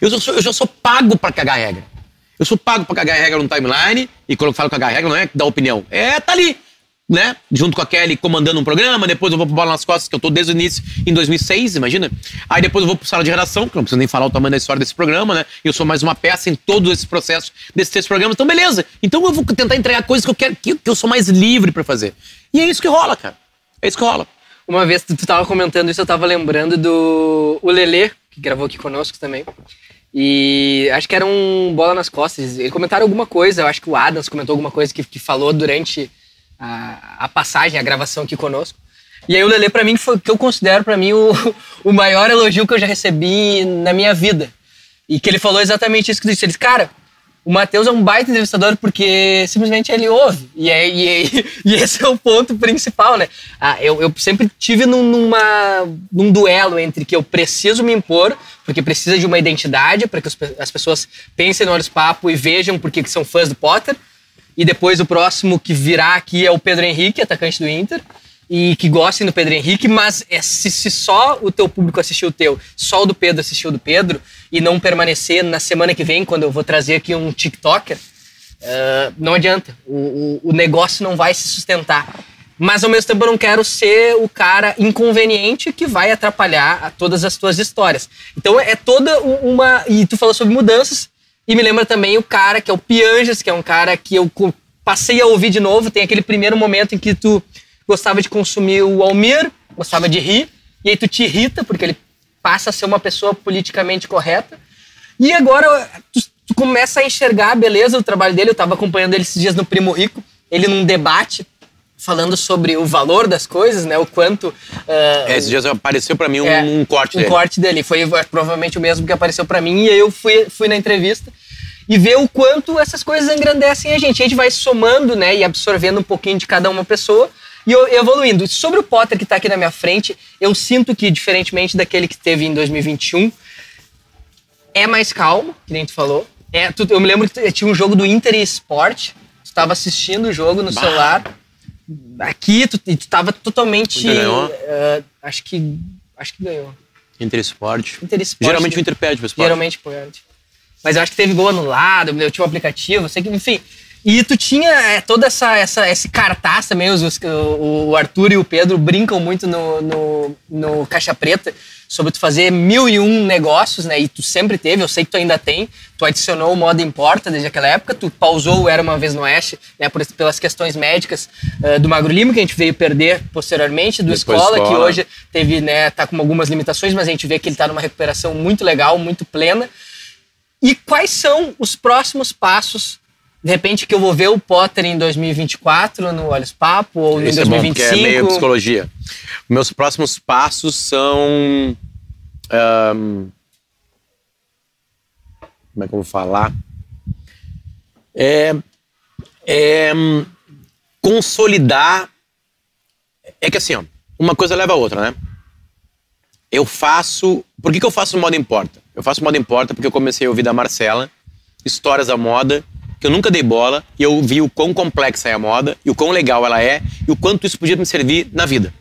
Eu já sou, eu já sou pago pra cagar regra. Eu sou pago pra cagar regra no timeline, e quando eu falo cagar regra não é dar opinião, é tá ali né? Junto com a Kelly comandando um programa, depois eu vou pro Bola nas Costas, que eu tô desde o início, em 2006, imagina. Aí depois eu vou pro Sala de Redação, que não preciso nem falar o tamanho da história desse programa, né? Eu sou mais uma peça em todos esses processos desses três programas. Então, beleza. Então eu vou tentar entregar coisas que eu quero, que, que eu sou mais livre para fazer. E é isso que rola, cara. É isso que rola. Uma vez tu, tava comentando isso, eu tava lembrando do o Lelê, que gravou aqui conosco também. E acho que era um bola nas costas. Eles comentaram alguma coisa, eu acho que o Adams comentou alguma coisa que, que falou durante a, a passagem, a gravação aqui conosco. E aí o Lele para mim foi que eu considero para mim o, o maior elogio que eu já recebi na minha vida. E que ele falou exatamente isso que tu disse. Ele disse, cara, o Matheus é um baita entrevistador porque simplesmente ele ouve. E, é, e, é, e esse é o ponto principal, né? Ah, eu, eu sempre tive num, numa, num duelo entre que eu preciso me impor, porque precisa de uma identidade, para que as pessoas pensem no Olhos Papo e vejam porque que são fãs do Potter. E depois o próximo que virá aqui é o Pedro Henrique, atacante do Inter. E que gostem do Pedro Henrique, mas é, se, se só o teu público assistiu o teu, só o do Pedro assistiu o do Pedro, e não permanecer na semana que vem, quando eu vou trazer aqui um TikToker, uh, não adianta. O, o, o negócio não vai se sustentar. Mas ao mesmo tempo eu não quero ser o cara inconveniente que vai atrapalhar todas as tuas histórias. Então é toda uma. E tu falou sobre mudanças. E me lembra também o cara que é o Pianges, que é um cara que eu passei a ouvir de novo. Tem aquele primeiro momento em que tu gostava de consumir o Almir, gostava de rir, e aí tu te irrita, porque ele passa a ser uma pessoa politicamente correta. E agora tu, tu começa a enxergar a beleza do trabalho dele. Eu estava acompanhando ele esses dias no Primo Rico, ele num debate falando sobre o valor das coisas, né? O quanto. Uh, é, esses dias apareceu para mim um, é, um, corte um dele. Um corte dele. Foi provavelmente o mesmo que apareceu para mim. E aí eu fui, fui na entrevista e ver o quanto essas coisas engrandecem a gente. A gente vai somando, né? E absorvendo um pouquinho de cada uma pessoa e evoluindo. Sobre o Potter que está aqui na minha frente, eu sinto que, diferentemente daquele que teve em 2021, é mais calmo, que nem tu falou. É, tu, eu me lembro que tinha um jogo do Inter e Sport. Tu estava assistindo o jogo no bah. celular aqui tu, tu tava totalmente. Ganhou? Uh, acho que. Acho que ganhou. Inter Sport. Inter Sport. Geralmente o Inter perde pro Sport. Geralmente perde. Mas eu acho que teve gol anulado, eu tinha um aplicativo, sei que, enfim. E tu tinha é, toda essa, essa esse cartaz também, os, os, o, o Arthur e o Pedro brincam muito no, no, no Caixa Preta sobre tu fazer mil e um negócios, né? E tu sempre teve, eu sei que tu ainda tem. Tu adicionou o modo importa desde aquela época, tu pausou o Era Uma Vez no Oeste, né? Por, pelas questões médicas uh, do Magro Lima, que a gente veio perder posteriormente, do escola, escola, que hoje teve, né? Tá com algumas limitações, mas a gente vê que ele tá numa recuperação muito legal, muito plena. E quais são os próximos passos de repente que eu vou ver o Potter em 2024 no Olhos Papo ou Isso em 2025. É, bom, é meio psicologia. Meus próximos passos são. Um, como é que eu vou falar? É, é consolidar. É que assim, ó, uma coisa leva a outra, né? Eu faço. Por que, que eu faço o modo importa? Eu faço o modo importa porque eu comecei a ouvir da Marcela histórias da moda que eu nunca dei bola e eu vi o quão complexa é a moda e o quão legal ela é e o quanto isso podia me servir na vida.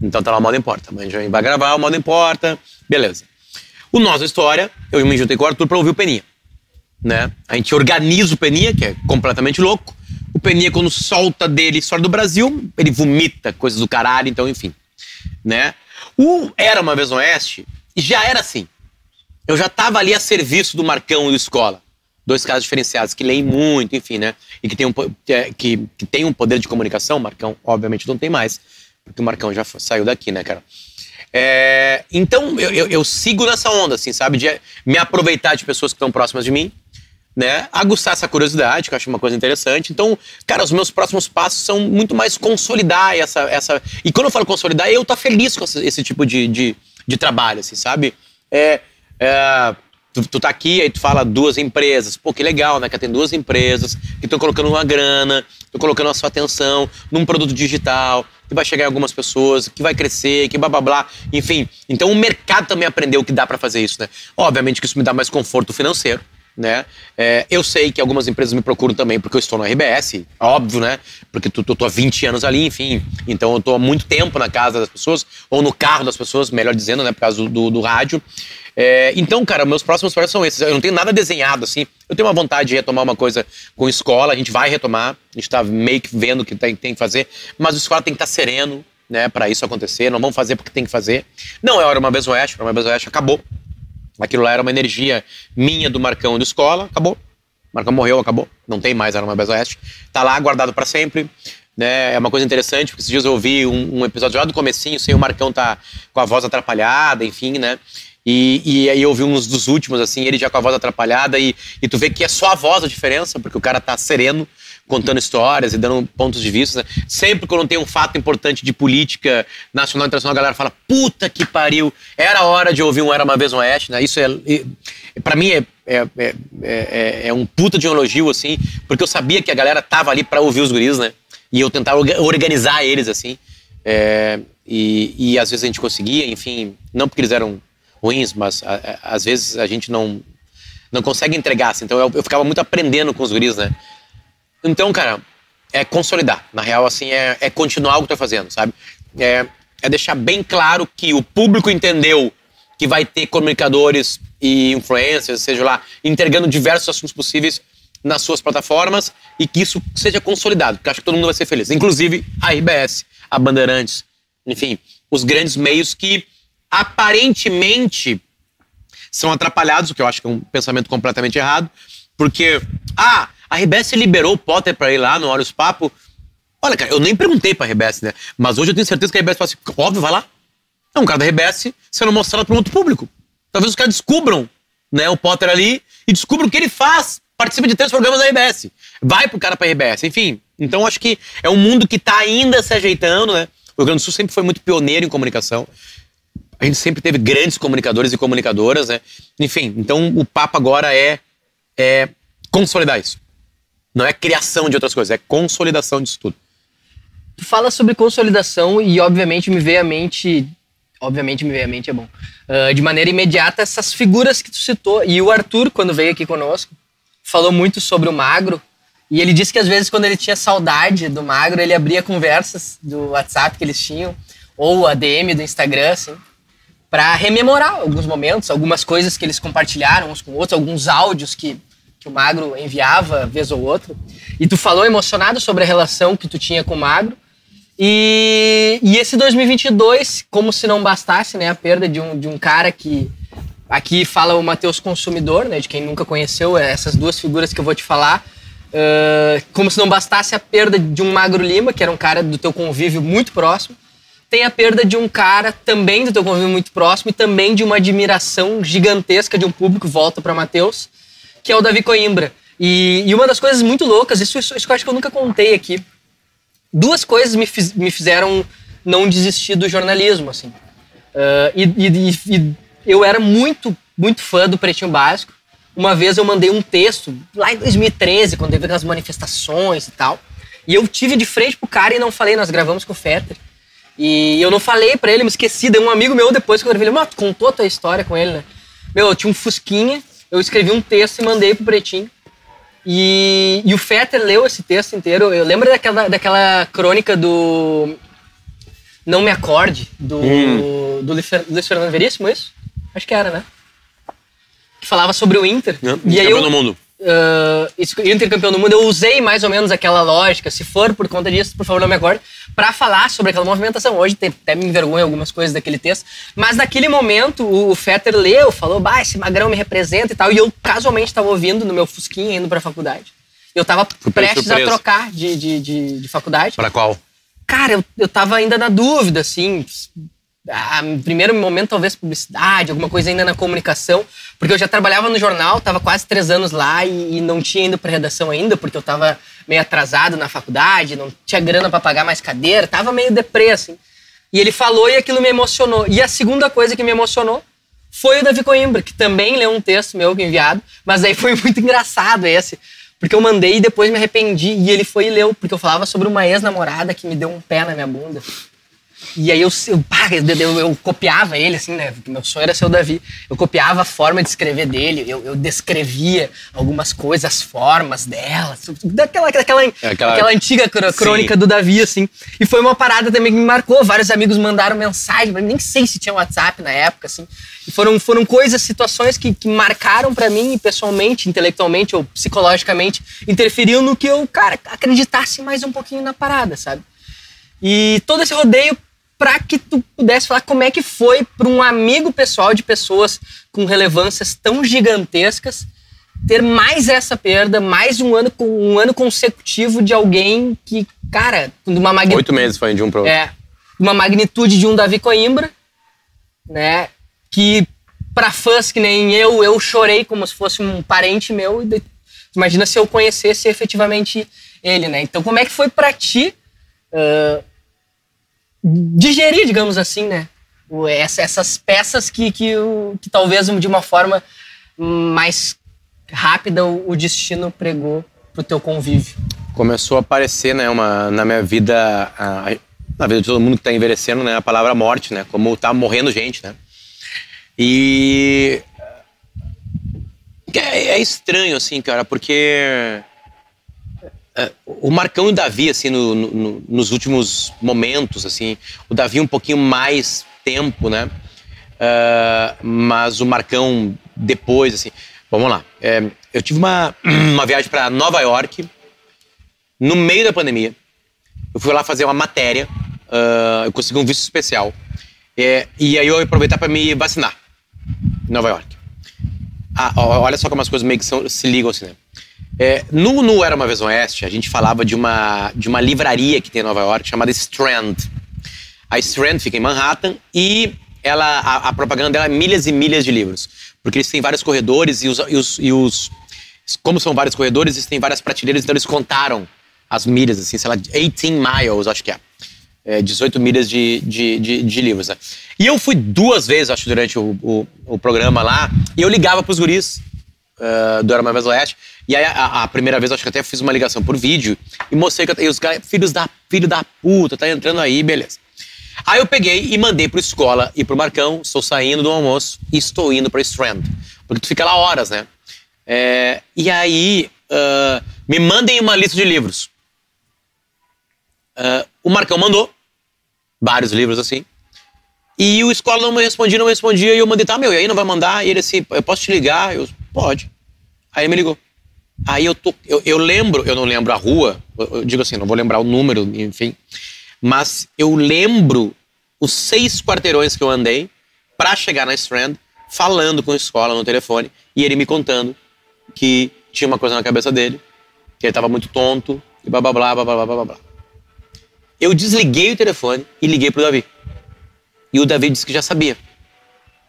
Então tá lá o modo importa. A gente vai gravar o modo importa, beleza. O Nossa História, eu me juntei com o Arthur pra ouvir o Peninha. Né? A gente organiza o Peninha, que é completamente louco. O Peninha, quando solta dele História do Brasil, ele vomita coisas do caralho, então enfim. Né? O Era Uma Vez no Oeste já era assim. Eu já tava ali a serviço do Marcão e do Escola dois caras diferenciados que leem muito, enfim, né? E que tem um, que, que tem um poder de comunicação. Marcão, obviamente, não tem mais, porque o Marcão já saiu daqui, né, cara? É, então, eu, eu, eu, sigo nessa onda, assim, sabe? De me aproveitar de pessoas que estão próximas de mim, né? Aguçar essa curiosidade, que eu acho uma coisa interessante. Então, cara, os meus próximos passos são muito mais consolidar essa. essa... E quando eu falo consolidar, eu tô feliz com esse, esse tipo de, de, de, trabalho, assim, sabe? É, é Tu, tu tá aqui, aí tu fala duas empresas. Pô, que legal, né? Que tem duas empresas que estão colocando uma grana, estão colocando a sua atenção num produto digital, que vai chegar em algumas pessoas, que vai crescer, que blá blá blá. Enfim, então o mercado também aprendeu que dá para fazer isso, né? Obviamente que isso me dá mais conforto financeiro né? É, eu sei que algumas empresas me procuram também porque eu estou no RBS, óbvio, né? Porque tu, tu, tô há 20 anos ali, enfim. Então eu tô há muito tempo na casa das pessoas, ou no carro das pessoas, melhor dizendo, né? Por causa do, do, rádio. É, então, cara, meus próximos projetos são esses. Eu não tenho nada desenhado, assim. Eu tenho uma vontade de retomar uma coisa com escola, a gente vai retomar, a gente tá meio que vendo o que tem, tem que fazer, mas o escola tem que estar tá sereno, né, para isso acontecer. Não vamos fazer porque tem que fazer. Não é hora uma vez oeste, uma vez oeste acabou. Aquilo lá era uma energia minha do Marcão e do Escola, acabou. O Marcão morreu, acabou. Não tem mais Arma Beza Oeste. Tá lá guardado para sempre. Né? É uma coisa interessante, porque esses dias eu ouvi um, um, episódio lá do comecinho, sem o Marcão tá com a voz atrapalhada, enfim, né? E, e aí eu ouvi uns dos últimos, assim, ele já com a voz atrapalhada, e, e tu vê que é só a voz a diferença, porque o cara tá sereno, contando histórias e dando pontos de vista. Sempre quando tem um fato importante de política nacional e internacional, a galera fala: puta que pariu, era hora de ouvir um Era uma Vez no Oeste. Né? Isso é, para mim, é, é, é, é, é um puta de um elogio, assim, porque eu sabia que a galera tava ali para ouvir os guris, né? E eu tentava organizar eles, assim. É, e, e às vezes a gente conseguia, enfim, não porque eles eram ruins, mas a, a, às vezes a gente não não consegue entregar, assim. Então eu, eu ficava muito aprendendo com os guris, né? Então, cara, é consolidar. Na real, assim, é, é continuar o que tô fazendo, sabe? É, é deixar bem claro que o público entendeu que vai ter comunicadores e influencers, seja lá, entregando diversos assuntos possíveis nas suas plataformas e que isso seja consolidado, porque acho que todo mundo vai ser feliz. Inclusive a RBS, a Bandeirantes, enfim, os grandes meios que aparentemente são atrapalhados, o que eu acho que é um pensamento completamente errado, porque, ah, a RBS liberou o Potter pra ir lá no Olhos Papo. Olha, cara, eu nem perguntei pra RBS, né? Mas hoje eu tenho certeza que a RBS fala assim, óbvio, vai lá. É um cara da RBS sendo mostrado para um outro público. Talvez os caras descubram né, o Potter ali e descubram o que ele faz. Participa de três programas da RBS. Vai pro cara pra RBS. Enfim, então acho que é um mundo que tá ainda se ajeitando, né? O Rio Grande do Sul sempre foi muito pioneiro em comunicação. A gente sempre teve grandes comunicadores e comunicadoras, né? Enfim, então o papo agora é, é consolidar isso. Não é criação de outras coisas, é consolidação disso tudo. Tu fala sobre consolidação e, obviamente, me veio à mente. Obviamente, me veio à mente, é bom. Uh, de maneira imediata, essas figuras que tu citou. E o Arthur, quando veio aqui conosco, falou muito sobre o magro. E ele disse que, às vezes, quando ele tinha saudade do magro, ele abria conversas do WhatsApp que eles tinham, ou a DM do Instagram, assim, para rememorar alguns momentos, algumas coisas que eles compartilharam uns com outros, alguns áudios que que o Magro enviava vez ou outra. E tu falou emocionado sobre a relação que tu tinha com o Magro. E, e esse 2022, como se não bastasse, né, a perda de um, de um cara que aqui fala o Matheus Consumidor, né, de quem nunca conheceu essas duas figuras que eu vou te falar. Uh, como se não bastasse a perda de um Magro Lima, que era um cara do teu convívio muito próximo, tem a perda de um cara também do teu convívio muito próximo e também de uma admiração gigantesca de um público volta para Matheus, que é o Davi Coimbra. E, e, uma das coisas muito loucas, isso, isso, eu acho que eu nunca contei aqui, duas coisas me, fiz, me fizeram não desistir do jornalismo, assim. Uh, e, e, e eu era muito, muito fã do Pretinho Básico. Uma vez eu mandei um texto, lá em 2013, quando teve aquelas manifestações e tal. E eu tive de frente pro cara e não falei, nós gravamos com o Fetter. E eu não falei para ele, me esqueci. Daí um amigo meu depois, quando eu falei, mano, contou a tua história com ele, né? Meu, eu tinha um Fusquinha, eu escrevi um texto e mandei pro Pretinho. E, e o Fetter leu esse texto inteiro. Eu lembro daquela, daquela crônica do Não Me Acorde, do, hum. do Luiz Fernando Veríssimo, isso? Acho que era, né? Que falava sobre o Inter. E aí eu, do mundo uh, Inter campeão do mundo, eu usei mais ou menos aquela lógica, se for por conta disso, por favor não me acorde, para falar sobre aquela movimentação. Hoje tem, até me envergonha algumas coisas daquele texto, mas naquele momento o, o Fetter leu, falou, bah, esse magrão me representa e tal, e eu casualmente estava ouvindo no meu Fusquinha indo pra faculdade. Eu tava prestes a trocar de, de, de, de faculdade. Para qual? Cara, eu, eu tava ainda na dúvida, assim, ah, primeiro momento talvez publicidade, alguma coisa ainda na comunicação, porque eu já trabalhava no jornal, estava quase três anos lá e, e não tinha ido para redação ainda, porque eu estava meio atrasado na faculdade, não tinha grana para pagar mais cadeira, estava meio deprê, assim. E ele falou e aquilo me emocionou. E a segunda coisa que me emocionou foi o Davi Coimbra, que também leu um texto meu enviado, mas aí foi muito engraçado esse, porque eu mandei e depois me arrependi e ele foi e leu, porque eu falava sobre uma ex-namorada que me deu um pé na minha bunda. E aí eu, eu, eu, eu, copiava ele, assim, né? Meu sonho era ser o Davi. Eu copiava a forma de escrever dele, eu, eu descrevia algumas coisas, as formas dela, daquela, daquela, é, aquela, aquela antiga crônica sim. do Davi, assim. E foi uma parada também que me marcou. Vários amigos mandaram mensagem mim, nem sei se tinha WhatsApp na época, assim. E foram, foram coisas, situações que, que marcaram para mim, pessoalmente, intelectualmente ou psicologicamente, interferiam no que eu, cara, acreditasse mais um pouquinho na parada, sabe? E todo esse rodeio para que tu pudesse falar como é que foi para um amigo pessoal de pessoas com relevâncias tão gigantescas ter mais essa perda, mais um ano um ano consecutivo de alguém que, cara, de uma magnitude. Oito meses foi de um pro outro. É. Uma magnitude de um Davi Coimbra, né? Que para fãs que nem eu, eu chorei como se fosse um parente meu. Imagina se eu conhecesse efetivamente ele, né? Então, como é que foi para ti uh, digerir, digamos assim, né? essas peças que, que, que talvez de uma forma mais rápida o destino pregou pro teu convívio. Começou a aparecer, né, uma, na minha vida, na vida de todo mundo que está envelhecendo, né, a palavra morte, né, como tá morrendo gente, né. E é, é estranho, assim, cara, porque o Marcão e o Davi, assim, no, no, nos últimos momentos, assim, o Davi um pouquinho mais tempo, né? Uh, mas o Marcão depois, assim. Vamos lá. É, eu tive uma, uma viagem para Nova York no meio da pandemia. Eu fui lá fazer uma matéria. Uh, eu consegui um visto especial. É, e aí eu aproveitar para me vacinar em Nova York. Ah, olha só como as coisas meio que são, se ligam assim, né? É, no, no Era Uma Vez Oeste, a gente falava de uma, de uma livraria que tem em Nova York chamada Strand. A Strand fica em Manhattan e ela, a, a propaganda dela é milhas e milhas de livros. Porque eles têm vários corredores e os, e os, e os como são vários corredores, eles têm várias prateleiras, então eles contaram as milhas, assim, sei lá, 18 miles, acho que é. é 18 milhas de, de, de, de livros. Né? E eu fui duas vezes, acho, durante o, o, o programa lá, e eu ligava pros guris uh, do Era Uma Vez Oeste, e aí, a, a, primeira vez, acho que até fiz uma ligação por vídeo e mostrei que eu, e os caras, filhos da, filho da puta, tá entrando aí, beleza. Aí eu peguei e mandei pro escola e pro Marcão, estou saindo do almoço e estou indo pra Strand. Porque tu fica lá horas, né? É, e aí, uh, me mandem uma lista de livros. Uh, o Marcão mandou vários livros assim. E o escola não me respondia, não me respondia. E eu mandei, tá, meu, e aí não vai mandar? E ele assim, eu posso te ligar? Eu, pode. Aí ele me ligou. Aí eu, tô, eu, eu lembro, eu não lembro a rua, eu, eu digo assim, não vou lembrar o número, enfim, mas eu lembro os seis quarteirões que eu andei para chegar na Strand, falando com a escola no telefone e ele me contando que tinha uma coisa na cabeça dele, que ele estava muito tonto e blá blá blá blá blá blá blá. Eu desliguei o telefone e liguei pro Davi. E o Davi disse que já sabia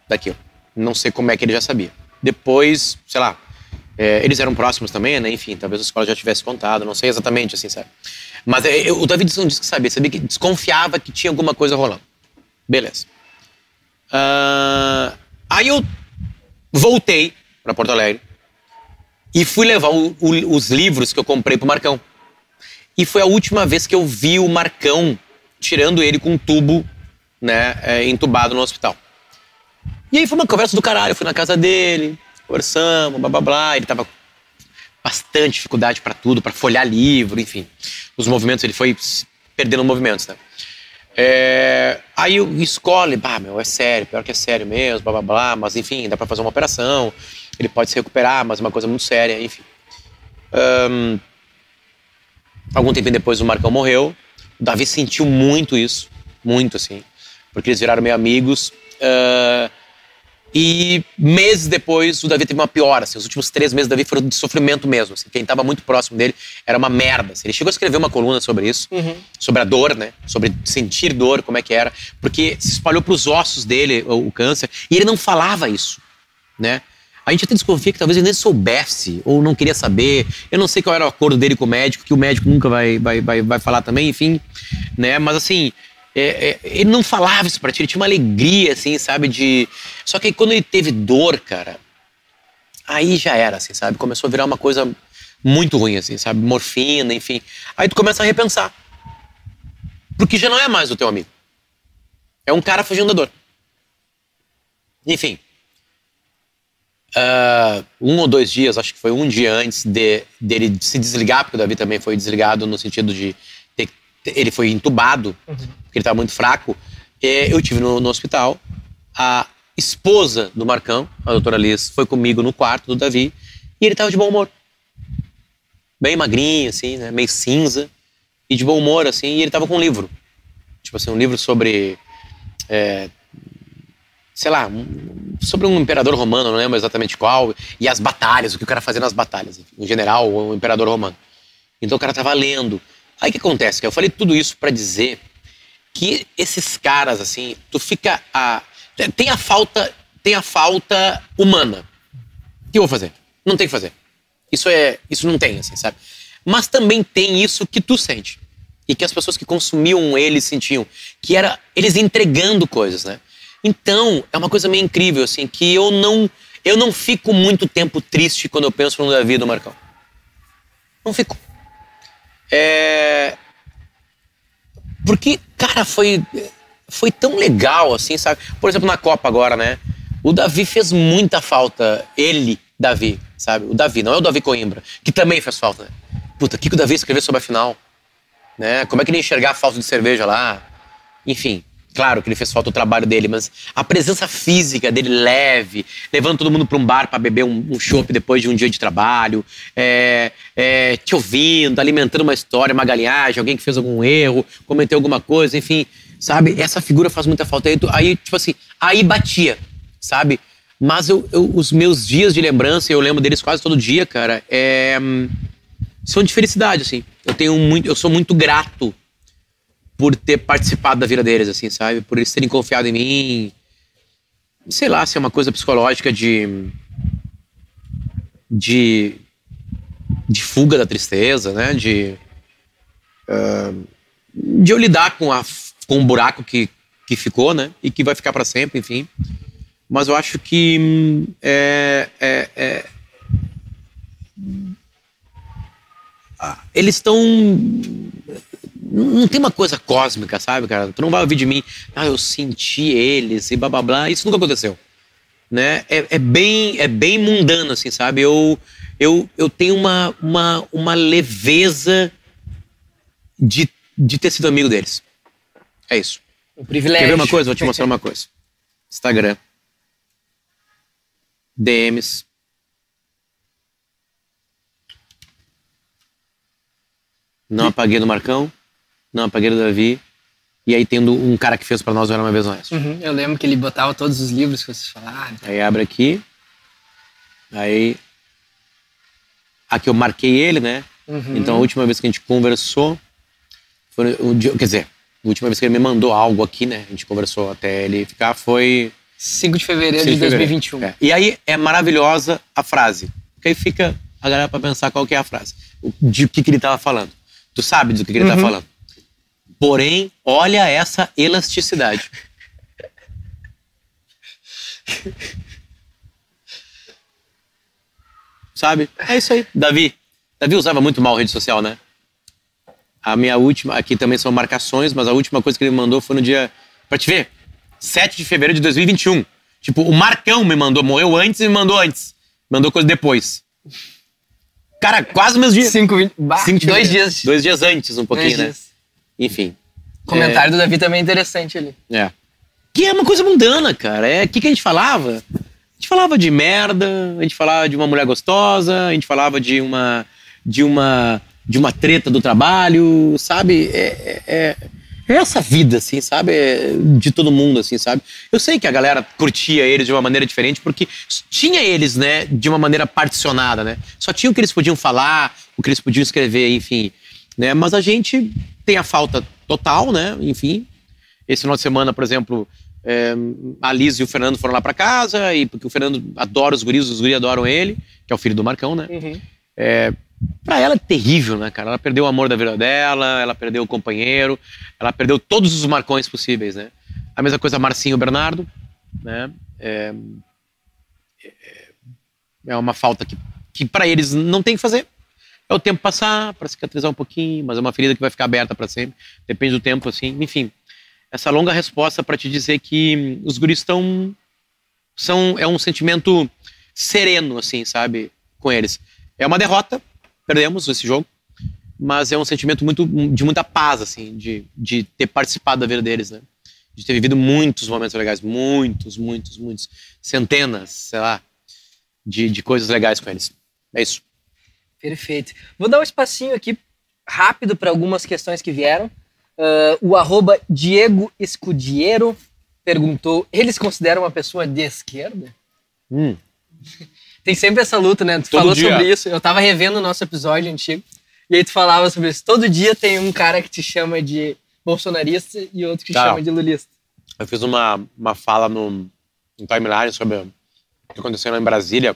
daquilo. Não sei como é que ele já sabia. Depois, sei lá, é, eles eram próximos também, né? Enfim, talvez a escola já tivesse contado, não sei exatamente, assim, sabe? Mas é, o David não disse que sabia, sabia que desconfiava que tinha alguma coisa rolando. Beleza. Uh, aí eu voltei para Porto Alegre e fui levar o, o, os livros que eu comprei pro Marcão. E foi a última vez que eu vi o Marcão tirando ele com um tubo, né, é, entubado no hospital. E aí foi uma conversa do caralho. Eu fui na casa dele, conversamos, blá blá blá. Ele tava bastante dificuldade para tudo, para folhear livro, enfim. Os movimentos, ele foi perdendo movimentos, né? É, aí escolhe, bah, meu, é sério, pior que é sério mesmo, blá blá blá, mas enfim, dá para fazer uma operação, ele pode se recuperar, mas é uma coisa muito séria, enfim. Um, algum tempo depois o Marcão morreu, o Davi sentiu muito isso, muito assim, porque eles viraram meio amigos. Uh, e meses depois, o Davi teve uma piora. Assim, os últimos três meses do Davi foram de sofrimento mesmo. Assim, quem estava muito próximo dele era uma merda. Assim. Ele chegou a escrever uma coluna sobre isso, uhum. sobre a dor, né? Sobre sentir dor, como é que era. Porque se espalhou para os ossos dele o, o, câncer. E ele não falava isso, né? A gente até desconfia que talvez ele nem soubesse ou não queria saber. Eu não sei qual era o acordo dele com o médico, que o médico nunca vai, vai, vai, vai falar também, enfim. Né? Mas assim, é, é, ele não falava isso pra ti, ele tinha uma alegria, assim, sabe? De. Só que aí, quando ele teve dor, cara, aí já era, assim, sabe? Começou a virar uma coisa muito ruim, assim, sabe? Morfina, enfim. Aí tu começa a repensar. Porque já não é mais o teu amigo. É um cara fugindo da dor. Enfim. Uh, um ou dois dias, acho que foi um dia antes de, dele se desligar, porque o Davi também foi desligado no sentido de ter, ele foi entubado. Uhum porque ele estava muito fraco. É, eu tive no, no, hospital. A esposa do Marcão, a doutora Liz, foi comigo no quarto do Davi e ele estava de bom humor. Bem magrinho, assim, né? meio cinza e de bom humor, assim. E ele estava com um livro. Tipo assim, um livro sobre. É, sei lá, sobre um imperador romano, não lembro exatamente qual, e as batalhas, o que o cara fazia nas batalhas, um general ou um imperador romano. Então o cara estava lendo. Aí o que acontece? Eu falei tudo isso para dizer que esses caras, assim, tu fica. A, tem a falta. Tem a falta humana. O que eu vou fazer? Não tem que fazer. Isso é. Isso não tem, assim, sabe? Mas também tem isso que tu sente. E que as pessoas que consumiam ele sentiam. Que era eles entregando coisas, né? Então, é uma coisa meio incrível, assim, que eu não. Eu não fico muito tempo triste quando eu penso no Davi do Marcão. Não fico. É, porque, cara, foi, foi tão legal, assim, sabe? Por exemplo, na Copa agora, né? O Davi fez muita falta. Ele, Davi, sabe? O Davi, não é o Davi Coimbra, que também fez falta. Né? Puta, o que, que o Davi escreveu sobre a final? Né? Como é que ele enxergar a falta de cerveja lá? Enfim, Claro que ele fez falta o trabalho dele, mas a presença física dele leve, levando todo mundo para um bar para beber um, um chopp depois de um dia de trabalho, é, é, te ouvindo, alimentando uma história, uma galinhagem, alguém que fez algum erro, cometeu alguma coisa, enfim, sabe? Essa figura faz muita falta. Aí, aí tipo assim, aí batia, sabe? Mas eu, eu, os meus dias de lembrança, eu lembro deles quase todo dia, cara, é, são de felicidade, assim. Eu tenho muito, eu sou muito grato por ter participado da vida deles, assim, sabe? Por eles terem confiado em mim. Sei lá se é uma coisa psicológica de. de. de fuga da tristeza, né? De. Uh, de eu lidar com, a, com um buraco que, que ficou, né? E que vai ficar para sempre, enfim. Mas eu acho que. É, é, é, ah, eles estão não tem uma coisa cósmica, sabe, cara? Tu não vai ouvir de mim, ah, eu senti eles e blá blá blá. Isso nunca aconteceu. Né? É, é, bem, é bem mundano, assim, sabe? Eu, eu, eu tenho uma, uma, uma leveza de, de ter sido amigo deles. É isso. Um privilégio. Quer ver uma coisa? Vou te mostrar uma coisa. Instagram. DMs. Não apaguei do Marcão, não apaguei do Davi. E aí tendo um cara que fez pra nós Era Uma Vez no Oeste. Uhum, Eu lembro que ele botava todos os livros que vocês falaram. Aí abre aqui. Aí. Aqui eu marquei ele, né? Uhum. Então a última vez que a gente conversou. Foi o dia, quer dizer, a última vez que ele me mandou algo aqui, né? A gente conversou até ele ficar foi. 5 de fevereiro 6 de fevereiro. 2021. É. E aí é maravilhosa a frase. Porque aí fica a galera pra pensar qual que é a frase. De o que, que ele tava falando. Tu sabe do que, que ele tá Uhum. falando. Porém, olha essa elasticidade. Sabe? É isso aí. Davi. Davi usava muito mal rede social, né? A minha última, aqui também são marcações, mas a última coisa que ele me mandou foi no dia, pra te ver, 7 de fevereiro de 2021. Tipo, o Marcão me mandou, morreu antes e me mandou antes. Mandou coisa depois. Cara, quase o mesmo dia. 5, 20, bah, Cinco dois dias. Dois dias antes, um pouquinho, Dois né? dias. Enfim. O comentário do Davi também é interessante ali. É. Que é uma coisa mundana, cara. É o que, que a gente falava? A gente falava de merda, a gente falava de uma mulher gostosa, a gente falava de uma de uma de uma treta do trabalho, sabe? É, é, é- é essa vida, assim, sabe? É de todo mundo, assim, sabe? Eu sei que a galera curtia eles de uma maneira diferente, porque tinha eles, né, de uma maneira particionada, né? Só tinha o que eles podiam falar, o que eles podiam escrever, enfim. Né? Mas a gente tem a falta total, né? Enfim, esse final de semana, por exemplo, é, a Liz e o Fernando foram lá pra casa, e porque o Fernando adora os guris, os guris adoram ele, que é o filho do Marcão, né? É, pra ela é terrível, né, cara? Ela perdeu o amor da vida dela, ela perdeu o companheiro, ela perdeu todos os marcões possíveis, né? A mesma coisa Marcinho e o Bernardo, né? É, é- é uma falta que, que para eles não tem que fazer. É o tempo passar para cicatrizar um pouquinho, mas é uma ferida que vai ficar aberta para sempre. Depende do tempo, assim. Enfim, essa longa resposta para te dizer que os guris estão são é um sentimento sereno, assim, sabe, com eles. É uma derrota, perdemos esse jogo, mas é um sentimento muito de muita paz, assim, de, de ter participado da vida deles, né? De ter vivido muitos momentos legais, muitos, muitos, muitos, centenas, sei lá, de, de coisas legais com eles. É isso. Perfeito. Vou dar um espacinho aqui rápido para algumas questões que vieram. Ah, o arroba Diego Escudiero perguntou: eles consideram uma pessoa de esquerda? Hum. Tem sempre essa luta, né? Tu Todo falou dia. sobre isso. Eu tava revendo o nosso episódio antigo. E aí tu falava sobre isso. Todo dia tem um cara que te chama de bolsonarista e outro que te Tá. chama de lulista. Eu fiz uma, uma fala no, no timeline sobre o que aconteceu lá em Brasília,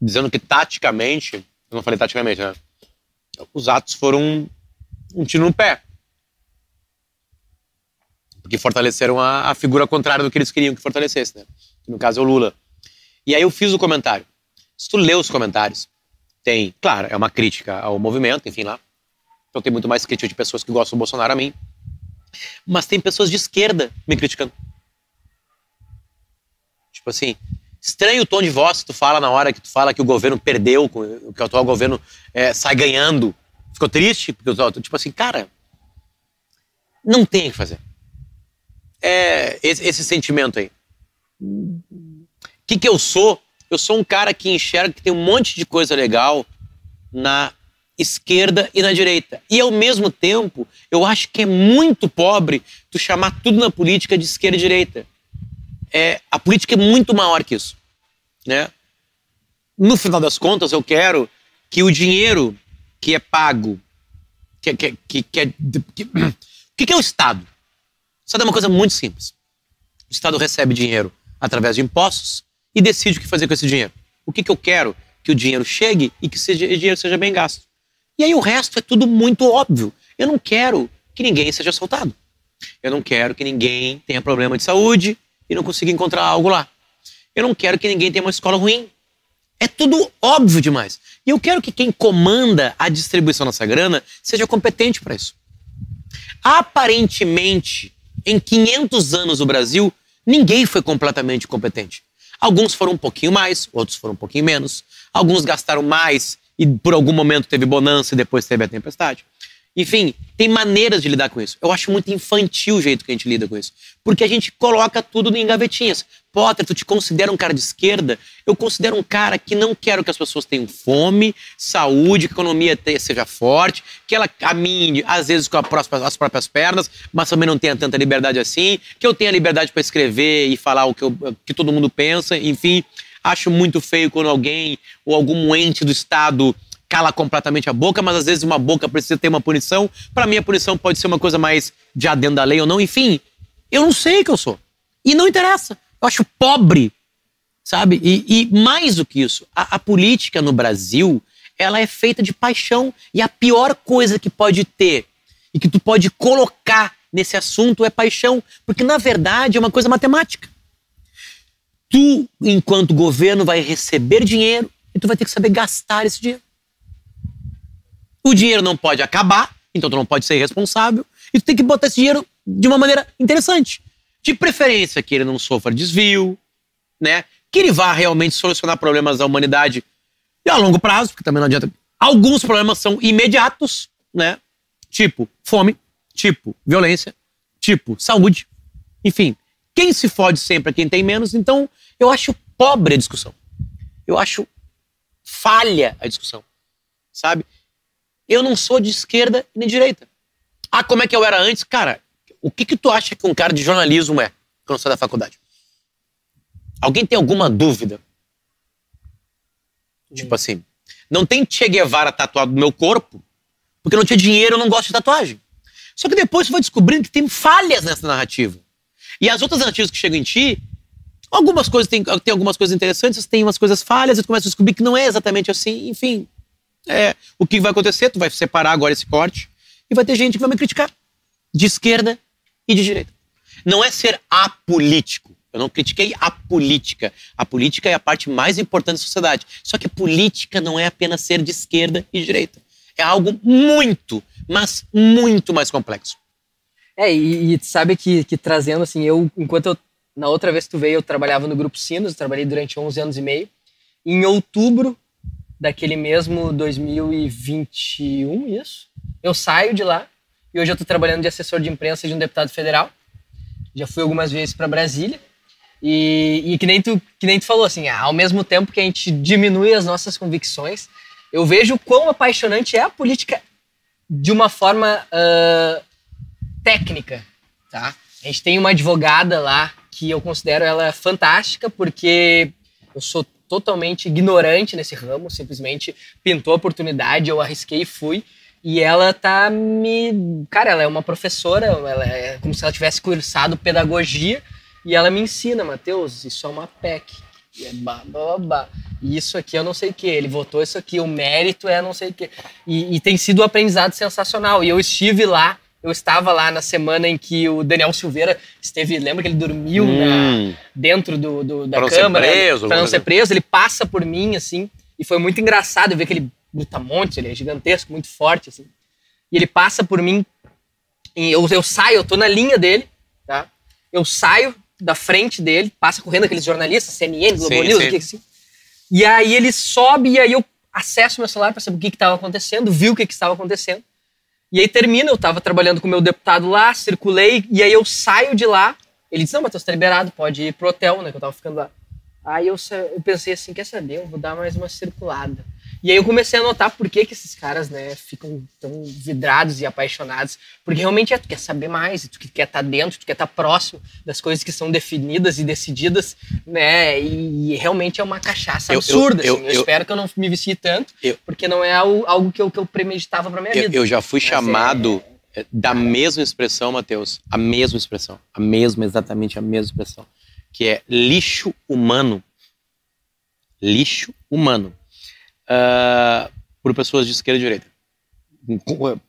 dizendo que taticamente, eu não falei taticamente, né? Os atos foram um, tiro no pé. Porque fortaleceram a, a figura contrária do que eles queriam que fortalecesse, né? Que no caso é o Lula. E aí eu fiz o comentário. Se tu lê os comentários, tem, claro, é uma crítica ao movimento, enfim lá. Então tem muito mais crítica de pessoas que gostam do Bolsonaro a mim. Mas tem pessoas de esquerda me criticando. Tipo assim, estranho o tom de voz que tu fala na hora que tu fala que o governo perdeu, que o atual governo é, sai ganhando. Ficou triste? Porque, tipo assim, cara, não tem o que fazer. É esse, esse sentimento aí. O que, que eu sou? Eu sou um cara que enxerga que tem um monte de coisa legal na esquerda e na direita. E ao mesmo tempo, eu acho que é muito pobre tu chamar tudo na política de esquerda e direita. É, a política é muito maior que isso, né? No final das contas, eu quero que o dinheiro que é pago, que, que, que, que é, o que, que é o Estado? O Estado é uma coisa muito simples. O Estado recebe dinheiro através de impostos e decide o que fazer com esse dinheiro. O que, que eu quero? Que o dinheiro chegue e que esse dinheiro seja bem gasto. E aí o resto é tudo muito óbvio. Eu não quero que ninguém seja assaltado. Eu não quero que ninguém tenha problema de saúde e não consiga encontrar algo lá. Eu não quero que ninguém tenha uma escola ruim. É tudo óbvio demais. E eu quero que quem comanda a distribuição dessa grana seja competente para isso. Aparentemente, em 500 anos no Brasil, ninguém foi completamente competente. Alguns foram um pouquinho mais, outros foram um pouquinho menos. Alguns gastaram mais e por algum momento teve bonança e depois teve a tempestade. Enfim, tem maneiras de lidar com isso. Eu acho muito infantil o jeito que a gente lida com isso. Porque a gente coloca tudo em gavetinhas. Potter, tu te considera um cara de esquerda? Eu considero um cara que não quero que as pessoas tenham fome, saúde, que a economia seja forte, que ela caminhe, às vezes, com as próprias pernas, mas também não tenha tanta liberdade assim, que eu tenha liberdade para escrever e falar o que, eu, que todo mundo pensa, enfim. Acho muito feio quando alguém ou algum ente do Estado cala completamente a boca, mas às vezes uma boca precisa ter uma punição. Para mim, a punição pode ser uma coisa mais de adendo da lei ou não. Enfim, eu não sei o que eu sou. E não interessa. Eu acho pobre, sabe? E, e mais do que isso, a, a política no Brasil, ela é feita de paixão. E a pior coisa que pode ter e que tu pode colocar nesse assunto é paixão. Porque, na verdade, é uma coisa matemática. Tu, enquanto governo, vai receber dinheiro e tu vai ter que saber gastar esse dinheiro. O dinheiro não pode acabar, então tu não pode ser irresponsável. E tu tem que botar esse dinheiro de uma maneira interessante. De preferência que ele não sofra desvio, né? Que ele vá realmente solucionar problemas da humanidade a longo prazo, porque também não adianta. Alguns problemas são imediatos, né? Tipo fome, tipo violência, tipo saúde. Enfim, quem se fode sempre é quem tem menos. Então, eu acho pobre a discussão. Eu acho falha a discussão, sabe? Eu não sou de esquerda nem de direita. Ah, como é que eu era antes? Cara, o que que tu acha que um cara de jornalismo é quando sai da faculdade? Alguém tem alguma dúvida? Tipo assim, não tem Che Guevara tatuado no meu corpo, porque não tinha dinheiro, eu não gosto de tatuagem. Só que depois você vai descobrindo que tem falhas nessa narrativa. E as outras narrativas que chegam em ti, algumas coisas tem, tem algumas coisas interessantes, tem umas coisas falhas, e tu começa a descobrir que não é exatamente assim, enfim. É, o que vai acontecer? Tu vai separar agora esse corte e vai ter gente que vai me criticar. De esquerda e de direita. Não é ser apolítico. Eu não critiquei a política. A política é a parte mais importante da sociedade. Só que política não é apenas ser de esquerda e direita. É algo muito, mas muito mais complexo. É, e, e sabe que, que trazendo assim, eu, enquanto eu, na outra vez que tu veio, eu trabalhava no Grupo Sinos, trabalhei durante 11 anos e meio. Em outubro daquele mesmo 2021, isso. Eu saio de lá e hoje eu estou trabalhando de assessor de imprensa de um deputado federal. Já fui algumas vezes para Brasília. E, e, que, nem tu, que nem tu falou, assim, ao mesmo tempo que a gente diminui as nossas convicções, eu vejo quão apaixonante é a política de uma forma uh, técnica, tá? A gente tem uma advogada lá que eu considero ela fantástica, porque eu sou totalmente ignorante nesse ramo, simplesmente pintou a oportunidade, eu arrisquei e fui. E ela tá me. Cara, ela é uma professora, ela é como se ela tivesse cursado pedagogia, e ela me ensina, Matheus, isso é uma PEC. E é babá. E isso aqui eu não sei o que. Ele votou isso aqui, o mérito é não sei o que. E tem sido um aprendizado sensacional. E eu estive lá eu estava lá na semana em que o Daniel Silveira esteve. Lembra que ele dormiu hum. na, dentro do, do da pra câmara? Não ser preso, pra não ser preso. Ele passa por mim, assim. E foi muito engraçado ver aquele brutamonte, ele é gigantesco, muito forte, assim. E ele passa por mim. E eu, eu saio, eu tô na linha dele, tá? Eu saio da frente dele, passa correndo aqueles jornalistas, CNN, Globo sim, News, sim. assim. E aí ele sobe e aí eu acesso meu celular para saber o que estava acontecendo, vi o que, que estava acontecendo. E aí termina, eu estava trabalhando com o meu deputado lá, circulei, e aí eu saio de lá. Ele disse: Não, Matheus, tá liberado, pode ir pro hotel, né? Que eu tava ficando lá. Aí eu, eu pensei assim: Quer saber? Eu vou dar mais uma circulada. E aí eu comecei a notar por que, que esses caras, né, ficam tão vidrados e apaixonados. Porque realmente é, tu quer saber mais, tu quer estar tá dentro, tu quer estar tá próximo das coisas que são definidas e decididas, né? E, realmente é uma cachaça eu, absurda. Eu, assim. eu, eu, espero que eu não me vicie tanto, porque não é algo, algo que, eu, que eu premeditava pra minha vida. Eu já fui Mas chamado é... da mesma expressão, Matheus, a mesma expressão, a mesma, exatamente a mesma expressão, que é lixo humano. Lixo humano uh, por pessoas de esquerda e direita.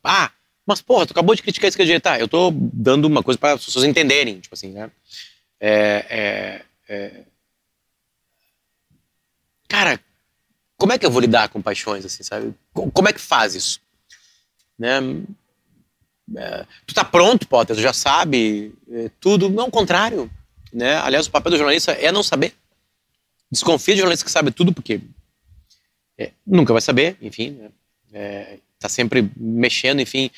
Ah, mas porra, tu acabou de criticar a esquerda e direita. Tá, eu tô dando uma coisa para as pessoas entenderem, tipo assim, né? É, é, é... Cara, como é que eu vou lidar com paixões, assim, sabe? Como é que faz isso? Né? É, tu tá pronto, Potter, tu já sabe é, tudo. Não, o contrário. Né? Aliás, o papel do jornalista é não saber. Desconfia de jornalista que sabe tudo, porque é, nunca vai saber, enfim, né? é, tá sempre mexendo, enfim.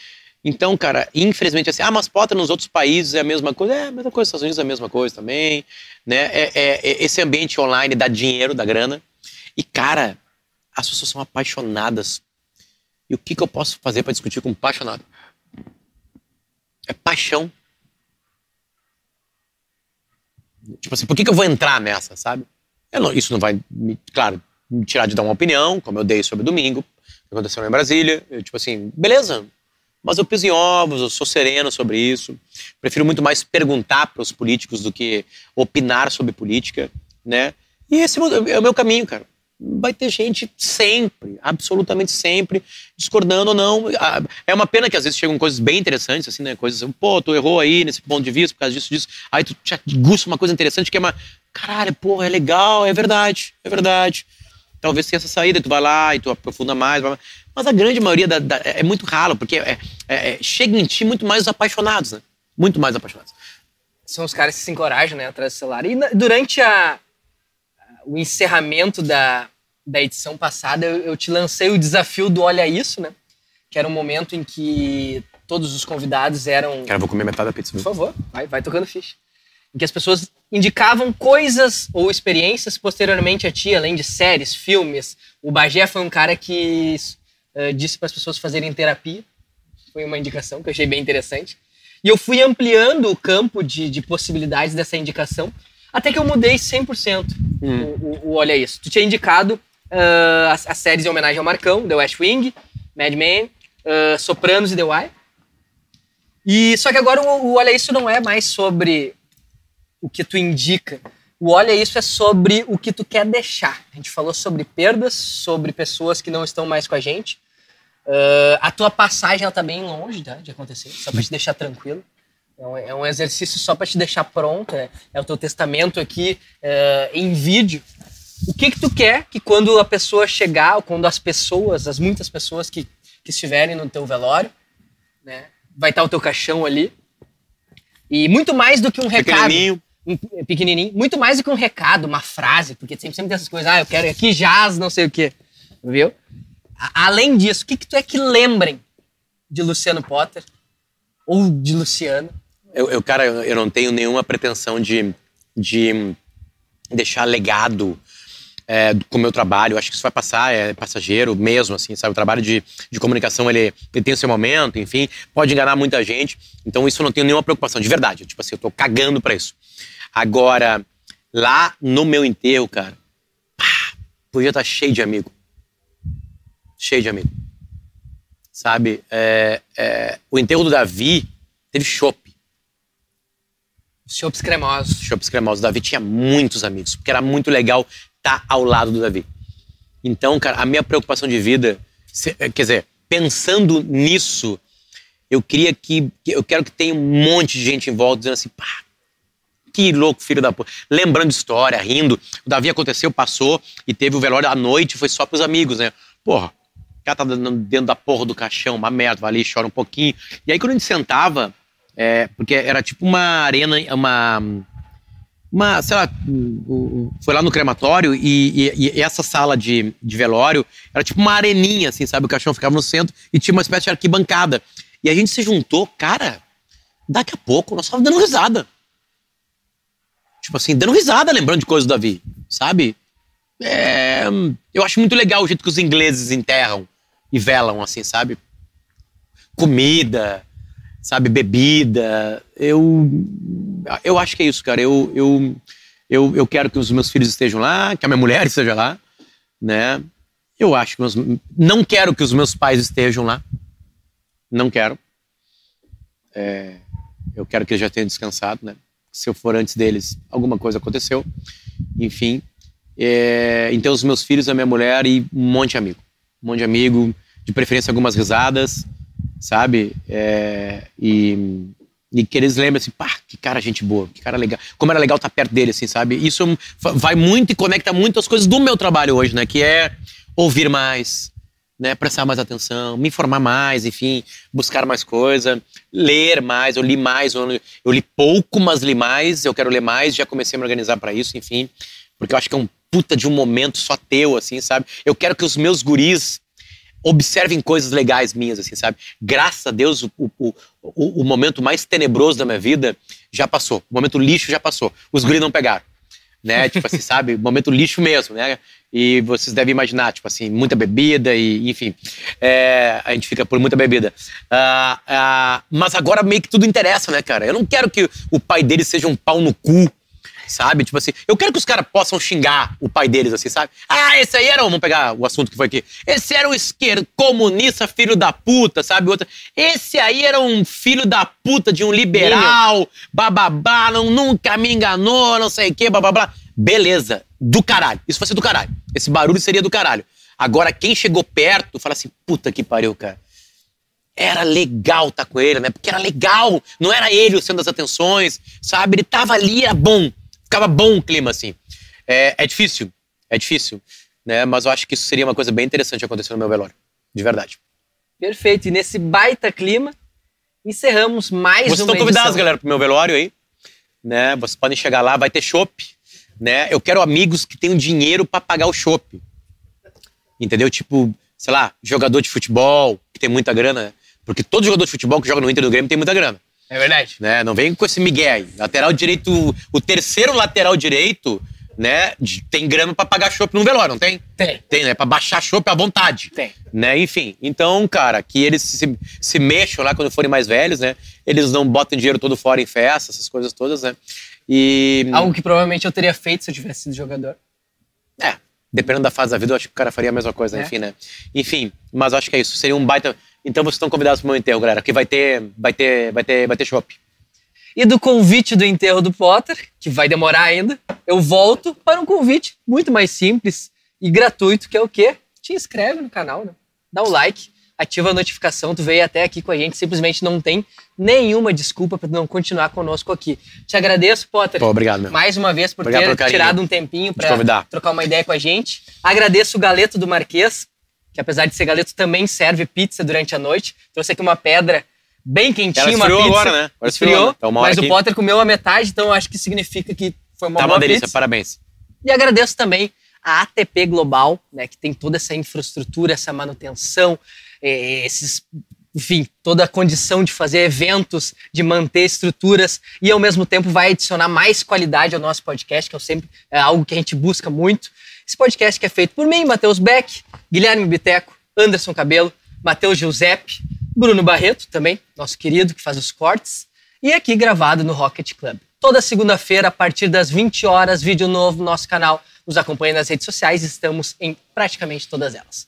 Então, cara, infelizmente assim, ah, mas Potter nos outros países é a mesma coisa. É a mesma coisa, nos Estados Unidos é a mesma coisa também, né? É, é, é esse ambiente online dá dinheiro, dá grana. E, cara, as pessoas são apaixonadas. E o que, que eu posso fazer para discutir com um apaixonado? É paixão. Tipo assim, por que, que eu vou entrar nessa, sabe? Não, isso não vai, claro, me tirar de dar uma opinião, como eu dei sobre domingo, que aconteceu em Brasília. Eu, tipo assim, beleza, mas eu piso em ovos, eu sou sereno sobre isso. Prefiro muito mais perguntar para os políticos do que opinar sobre política, né? E esse é o meu caminho, cara. Vai ter gente sempre, absolutamente sempre, discordando ou não. É uma pena que às vezes chegam coisas bem interessantes, assim, né? Coisas, pô, tu errou aí nesse ponto de vista por causa disso, disso. Aí tu te gusta uma coisa interessante que é uma. Caralho, pô, é legal, é verdade, é verdade. Talvez tenha essa saída, e tu vai lá e tu aprofunda mais. Mas a grande maioria da, da, é muito ralo, porque é, é, é, chega em ti muito mais apaixonados, né? Muito mais apaixonados. São os caras que se encorajam, né, atrás do celular. E durante a, o encerramento da, da edição passada, eu, eu, te lancei o desafio do Olha Isso, né? Que era um momento em que todos os convidados eram. Cara, vou comer metade da pizza. Por favor, vai, vai tocando ficha em que as pessoas indicavam coisas ou experiências posteriormente a ti, além de séries, filmes. O Bagé foi um cara que uh, disse para as pessoas fazerem terapia. Foi uma indicação que eu achei bem interessante. E eu fui ampliando o campo de, de possibilidades dessa indicação, até que eu mudei 100% hum. o, o, o Olha Isso. Tu tinha indicado uh, as, as, séries em homenagem ao Marcão, The West Wing, Mad Men, uh, Sopranos e The Wire. E só que agora o, o Olha Isso não é mais sobre o que tu indica. O Olha Isso é sobre o que tu quer deixar. A gente falou sobre perdas, sobre pessoas que não estão mais com a gente. Uh, a tua passagem ela tá bem longe tá, de acontecer, só para te deixar tranquilo. É um, é um exercício só para te deixar pronto. É, é, o teu testamento aqui uh, em vídeo. O que que tu quer que quando a pessoa chegar, ou quando as pessoas, as muitas pessoas que, que estiverem no teu velório, né, vai estar o teu caixão ali. E muito mais do que um recado pequenininho, muito mais do que um recado, uma frase, porque sempre, sempre tem essas coisas, ah, eu quero aqui jazz, não sei o quê, viu? A, além disso, o que, que tu é que lembrem de Luciano Potter ou de Luciano? Eu, eu cara, eu não tenho nenhuma pretensão de, de deixar legado é, com o meu trabalho. Eu acho que isso vai passar, é passageiro mesmo, assim, sabe? O trabalho de, de comunicação, ele, ele tem o seu momento, enfim, pode enganar muita gente. Então, isso eu não tenho nenhuma preocupação, de verdade. Tipo assim, eu tô cagando para isso. Agora, lá no meu enterro, cara, pá, podia estar tá cheio de amigo. Cheio de amigo. Sabe? É, é, o enterro do Davi teve chopp. Chopps cremosos. Chopps cremosos. O Davi tinha muitos amigos, porque era muito legal estar ao lado do Davi. Então, cara, a minha preocupação de vida, quer dizer, pensando nisso, eu queria que, eu quero que tenha um monte de gente em volta dizendo assim, pá, que louco, filho da porra. Lembrando história, rindo. O Davi aconteceu, passou e teve o velório à noite, foi só pros amigos, né? Porra, o cara tá dentro da porra do caixão, uma merda, vai ali, chora um pouquinho. E aí quando a gente sentava, é, porque era tipo uma arena, uma. Uma, sei lá, foi lá no crematório e, e, e essa sala de, de velório era tipo uma areninha, assim, sabe? O caixão ficava no centro e tinha uma espécie de arquibancada. E a gente se juntou, cara, daqui a pouco nós estávamos dando risada. Tipo assim, dando risada, lembrando de coisas do Davi, sabe? É, eu acho muito legal o jeito que os ingleses enterram e velam, assim, sabe? Comida, sabe? Bebida. Eu, eu acho que é isso, cara. Eu, eu, eu, eu quero que os meus filhos estejam lá, que a minha mulher esteja lá, né? Eu acho que meus, não quero que os meus pais estejam lá. Não quero. É, eu quero que eles já tenham descansado, né? se eu for antes deles, alguma coisa aconteceu. Enfim. É, então, os meus filhos, a minha mulher e um monte de amigo. Um monte de amigo, de preferência algumas risadas, sabe? É, e, e que eles lembrem assim, pá, que cara gente boa, que cara legal. Como era legal estar perto dele, assim, sabe? Isso vai muito e conecta muito as coisas do meu trabalho hoje, né? Que é ouvir mais, né, prestar mais atenção, me informar mais, enfim, buscar mais coisa, ler mais, eu li mais, eu li pouco, mas li mais, eu quero ler mais, já comecei a me organizar para isso, enfim, porque eu acho que é um puta de um momento só teu, assim, sabe? Eu quero que os meus guris observem coisas legais minhas, assim, sabe? Graças a Deus, o, o, o, o momento mais tenebroso da minha vida já passou. O momento lixo já passou. Os guris não pegaram. Né? Tipo assim, sabe? Momento lixo mesmo, né? E vocês devem imaginar, tipo assim, muita bebida e, enfim, é, a gente fica por muita bebida. Ah, ah, mas agora meio que tudo interessa, né, cara? Eu não quero que o pai deles seja um pau no cu, sabe? Tipo assim, eu quero que os caras possam xingar o pai deles, assim, sabe? Ah, esse aí era. Vamos pegar o assunto que foi aqui. Esse era um esquerdo comunista, filho da puta, sabe? Outra. Esse aí era um filho da puta de um liberal, bababá, não, nunca me enganou, não sei o quê, bababá. Beleza, do caralho. Isso ser do caralho. Esse barulho seria do caralho. Agora, quem chegou perto, fala assim: puta que pariu, cara era legal estar tá com ele, né? Porque era legal, não era ele o centro das atenções, sabe? Ele tava ali, era bom ficava bom o clima, assim. É, é difícil, é difícil, né? Mas eu acho que isso seria uma coisa bem interessante acontecer no meu velório, de verdade. Perfeito, e nesse baita clima, encerramos mais Vocês uma estão convidados, edição. galera, pro meu velório aí, né? Vocês podem chegar lá, vai ter chopp, né? Eu quero amigos que tenham dinheiro para pagar o chopp. Entendeu? Tipo, sei lá, jogador de futebol, que tem muita grana, né? Porque todo jogador de futebol que joga no Inter do Grêmio tem muita grana. É verdade. né? Não vem com esse migué aí. Lateral direito, o terceiro lateral direito, né? Tem grana pra pagar chopp no velório, não tem? Tem. Tem, né? Pra baixar chopp à vontade. Tem. Né? Enfim, então, cara, que eles se, se mexam lá quando forem mais velhos, né? Eles não botem dinheiro todo fora em festa, essas coisas todas, né? E. Algo que provavelmente eu teria feito se eu tivesse sido jogador. É, dependendo da fase da vida, eu acho que o cara faria a mesma coisa, É. enfim, né? Enfim, mas acho que é isso. Seria um baita. Então vocês estão convidados pro meu enterro, galera, que vai ter. Vai ter. Vai ter. Vai ter chopp. E do convite do enterro do Potter, que vai demorar ainda, eu volto para um convite muito mais simples e gratuito, que é o quê? Te inscreve no canal, né? Dá o like, ativa a notificação, tu veio até aqui com a gente, simplesmente não tem nenhuma desculpa para não continuar conosco aqui. Te agradeço, Potter. Pô, obrigado, meu. Mais uma vez por Obrigado ter tirado um tempinho para trocar uma ideia com a gente. Agradeço o Galeto do Marquês, que apesar de ser galeto também serve pizza durante a noite. Trouxe aqui uma pedra bem quentinha, Ela uma esfriou pizza. agora, né? Agora esfriou, esfriou, né? Tá mas o aqui. Potter comeu a metade, então acho que significa que foi uma Tá boa uma delícia, pizza. parabéns. E agradeço também a ATP Global, né, que tem toda essa infraestrutura, essa manutenção, esses, enfim, toda a condição de fazer eventos, de manter estruturas e ao mesmo tempo vai adicionar mais qualidade ao nosso podcast, que é sempre é algo que a gente busca muito. Esse podcast que é feito por mim, Matheus Beck, Guilherme Biteco, Anderson Cabelo, Matheus Giuseppe, Bruno Barreto também, nosso querido que faz os cortes, e aqui gravado no Rocket Club. Toda segunda-feira, a partir das 20 horas, vídeo novo no nosso canal. Nos acompanhe nas redes sociais, estamos em praticamente todas elas.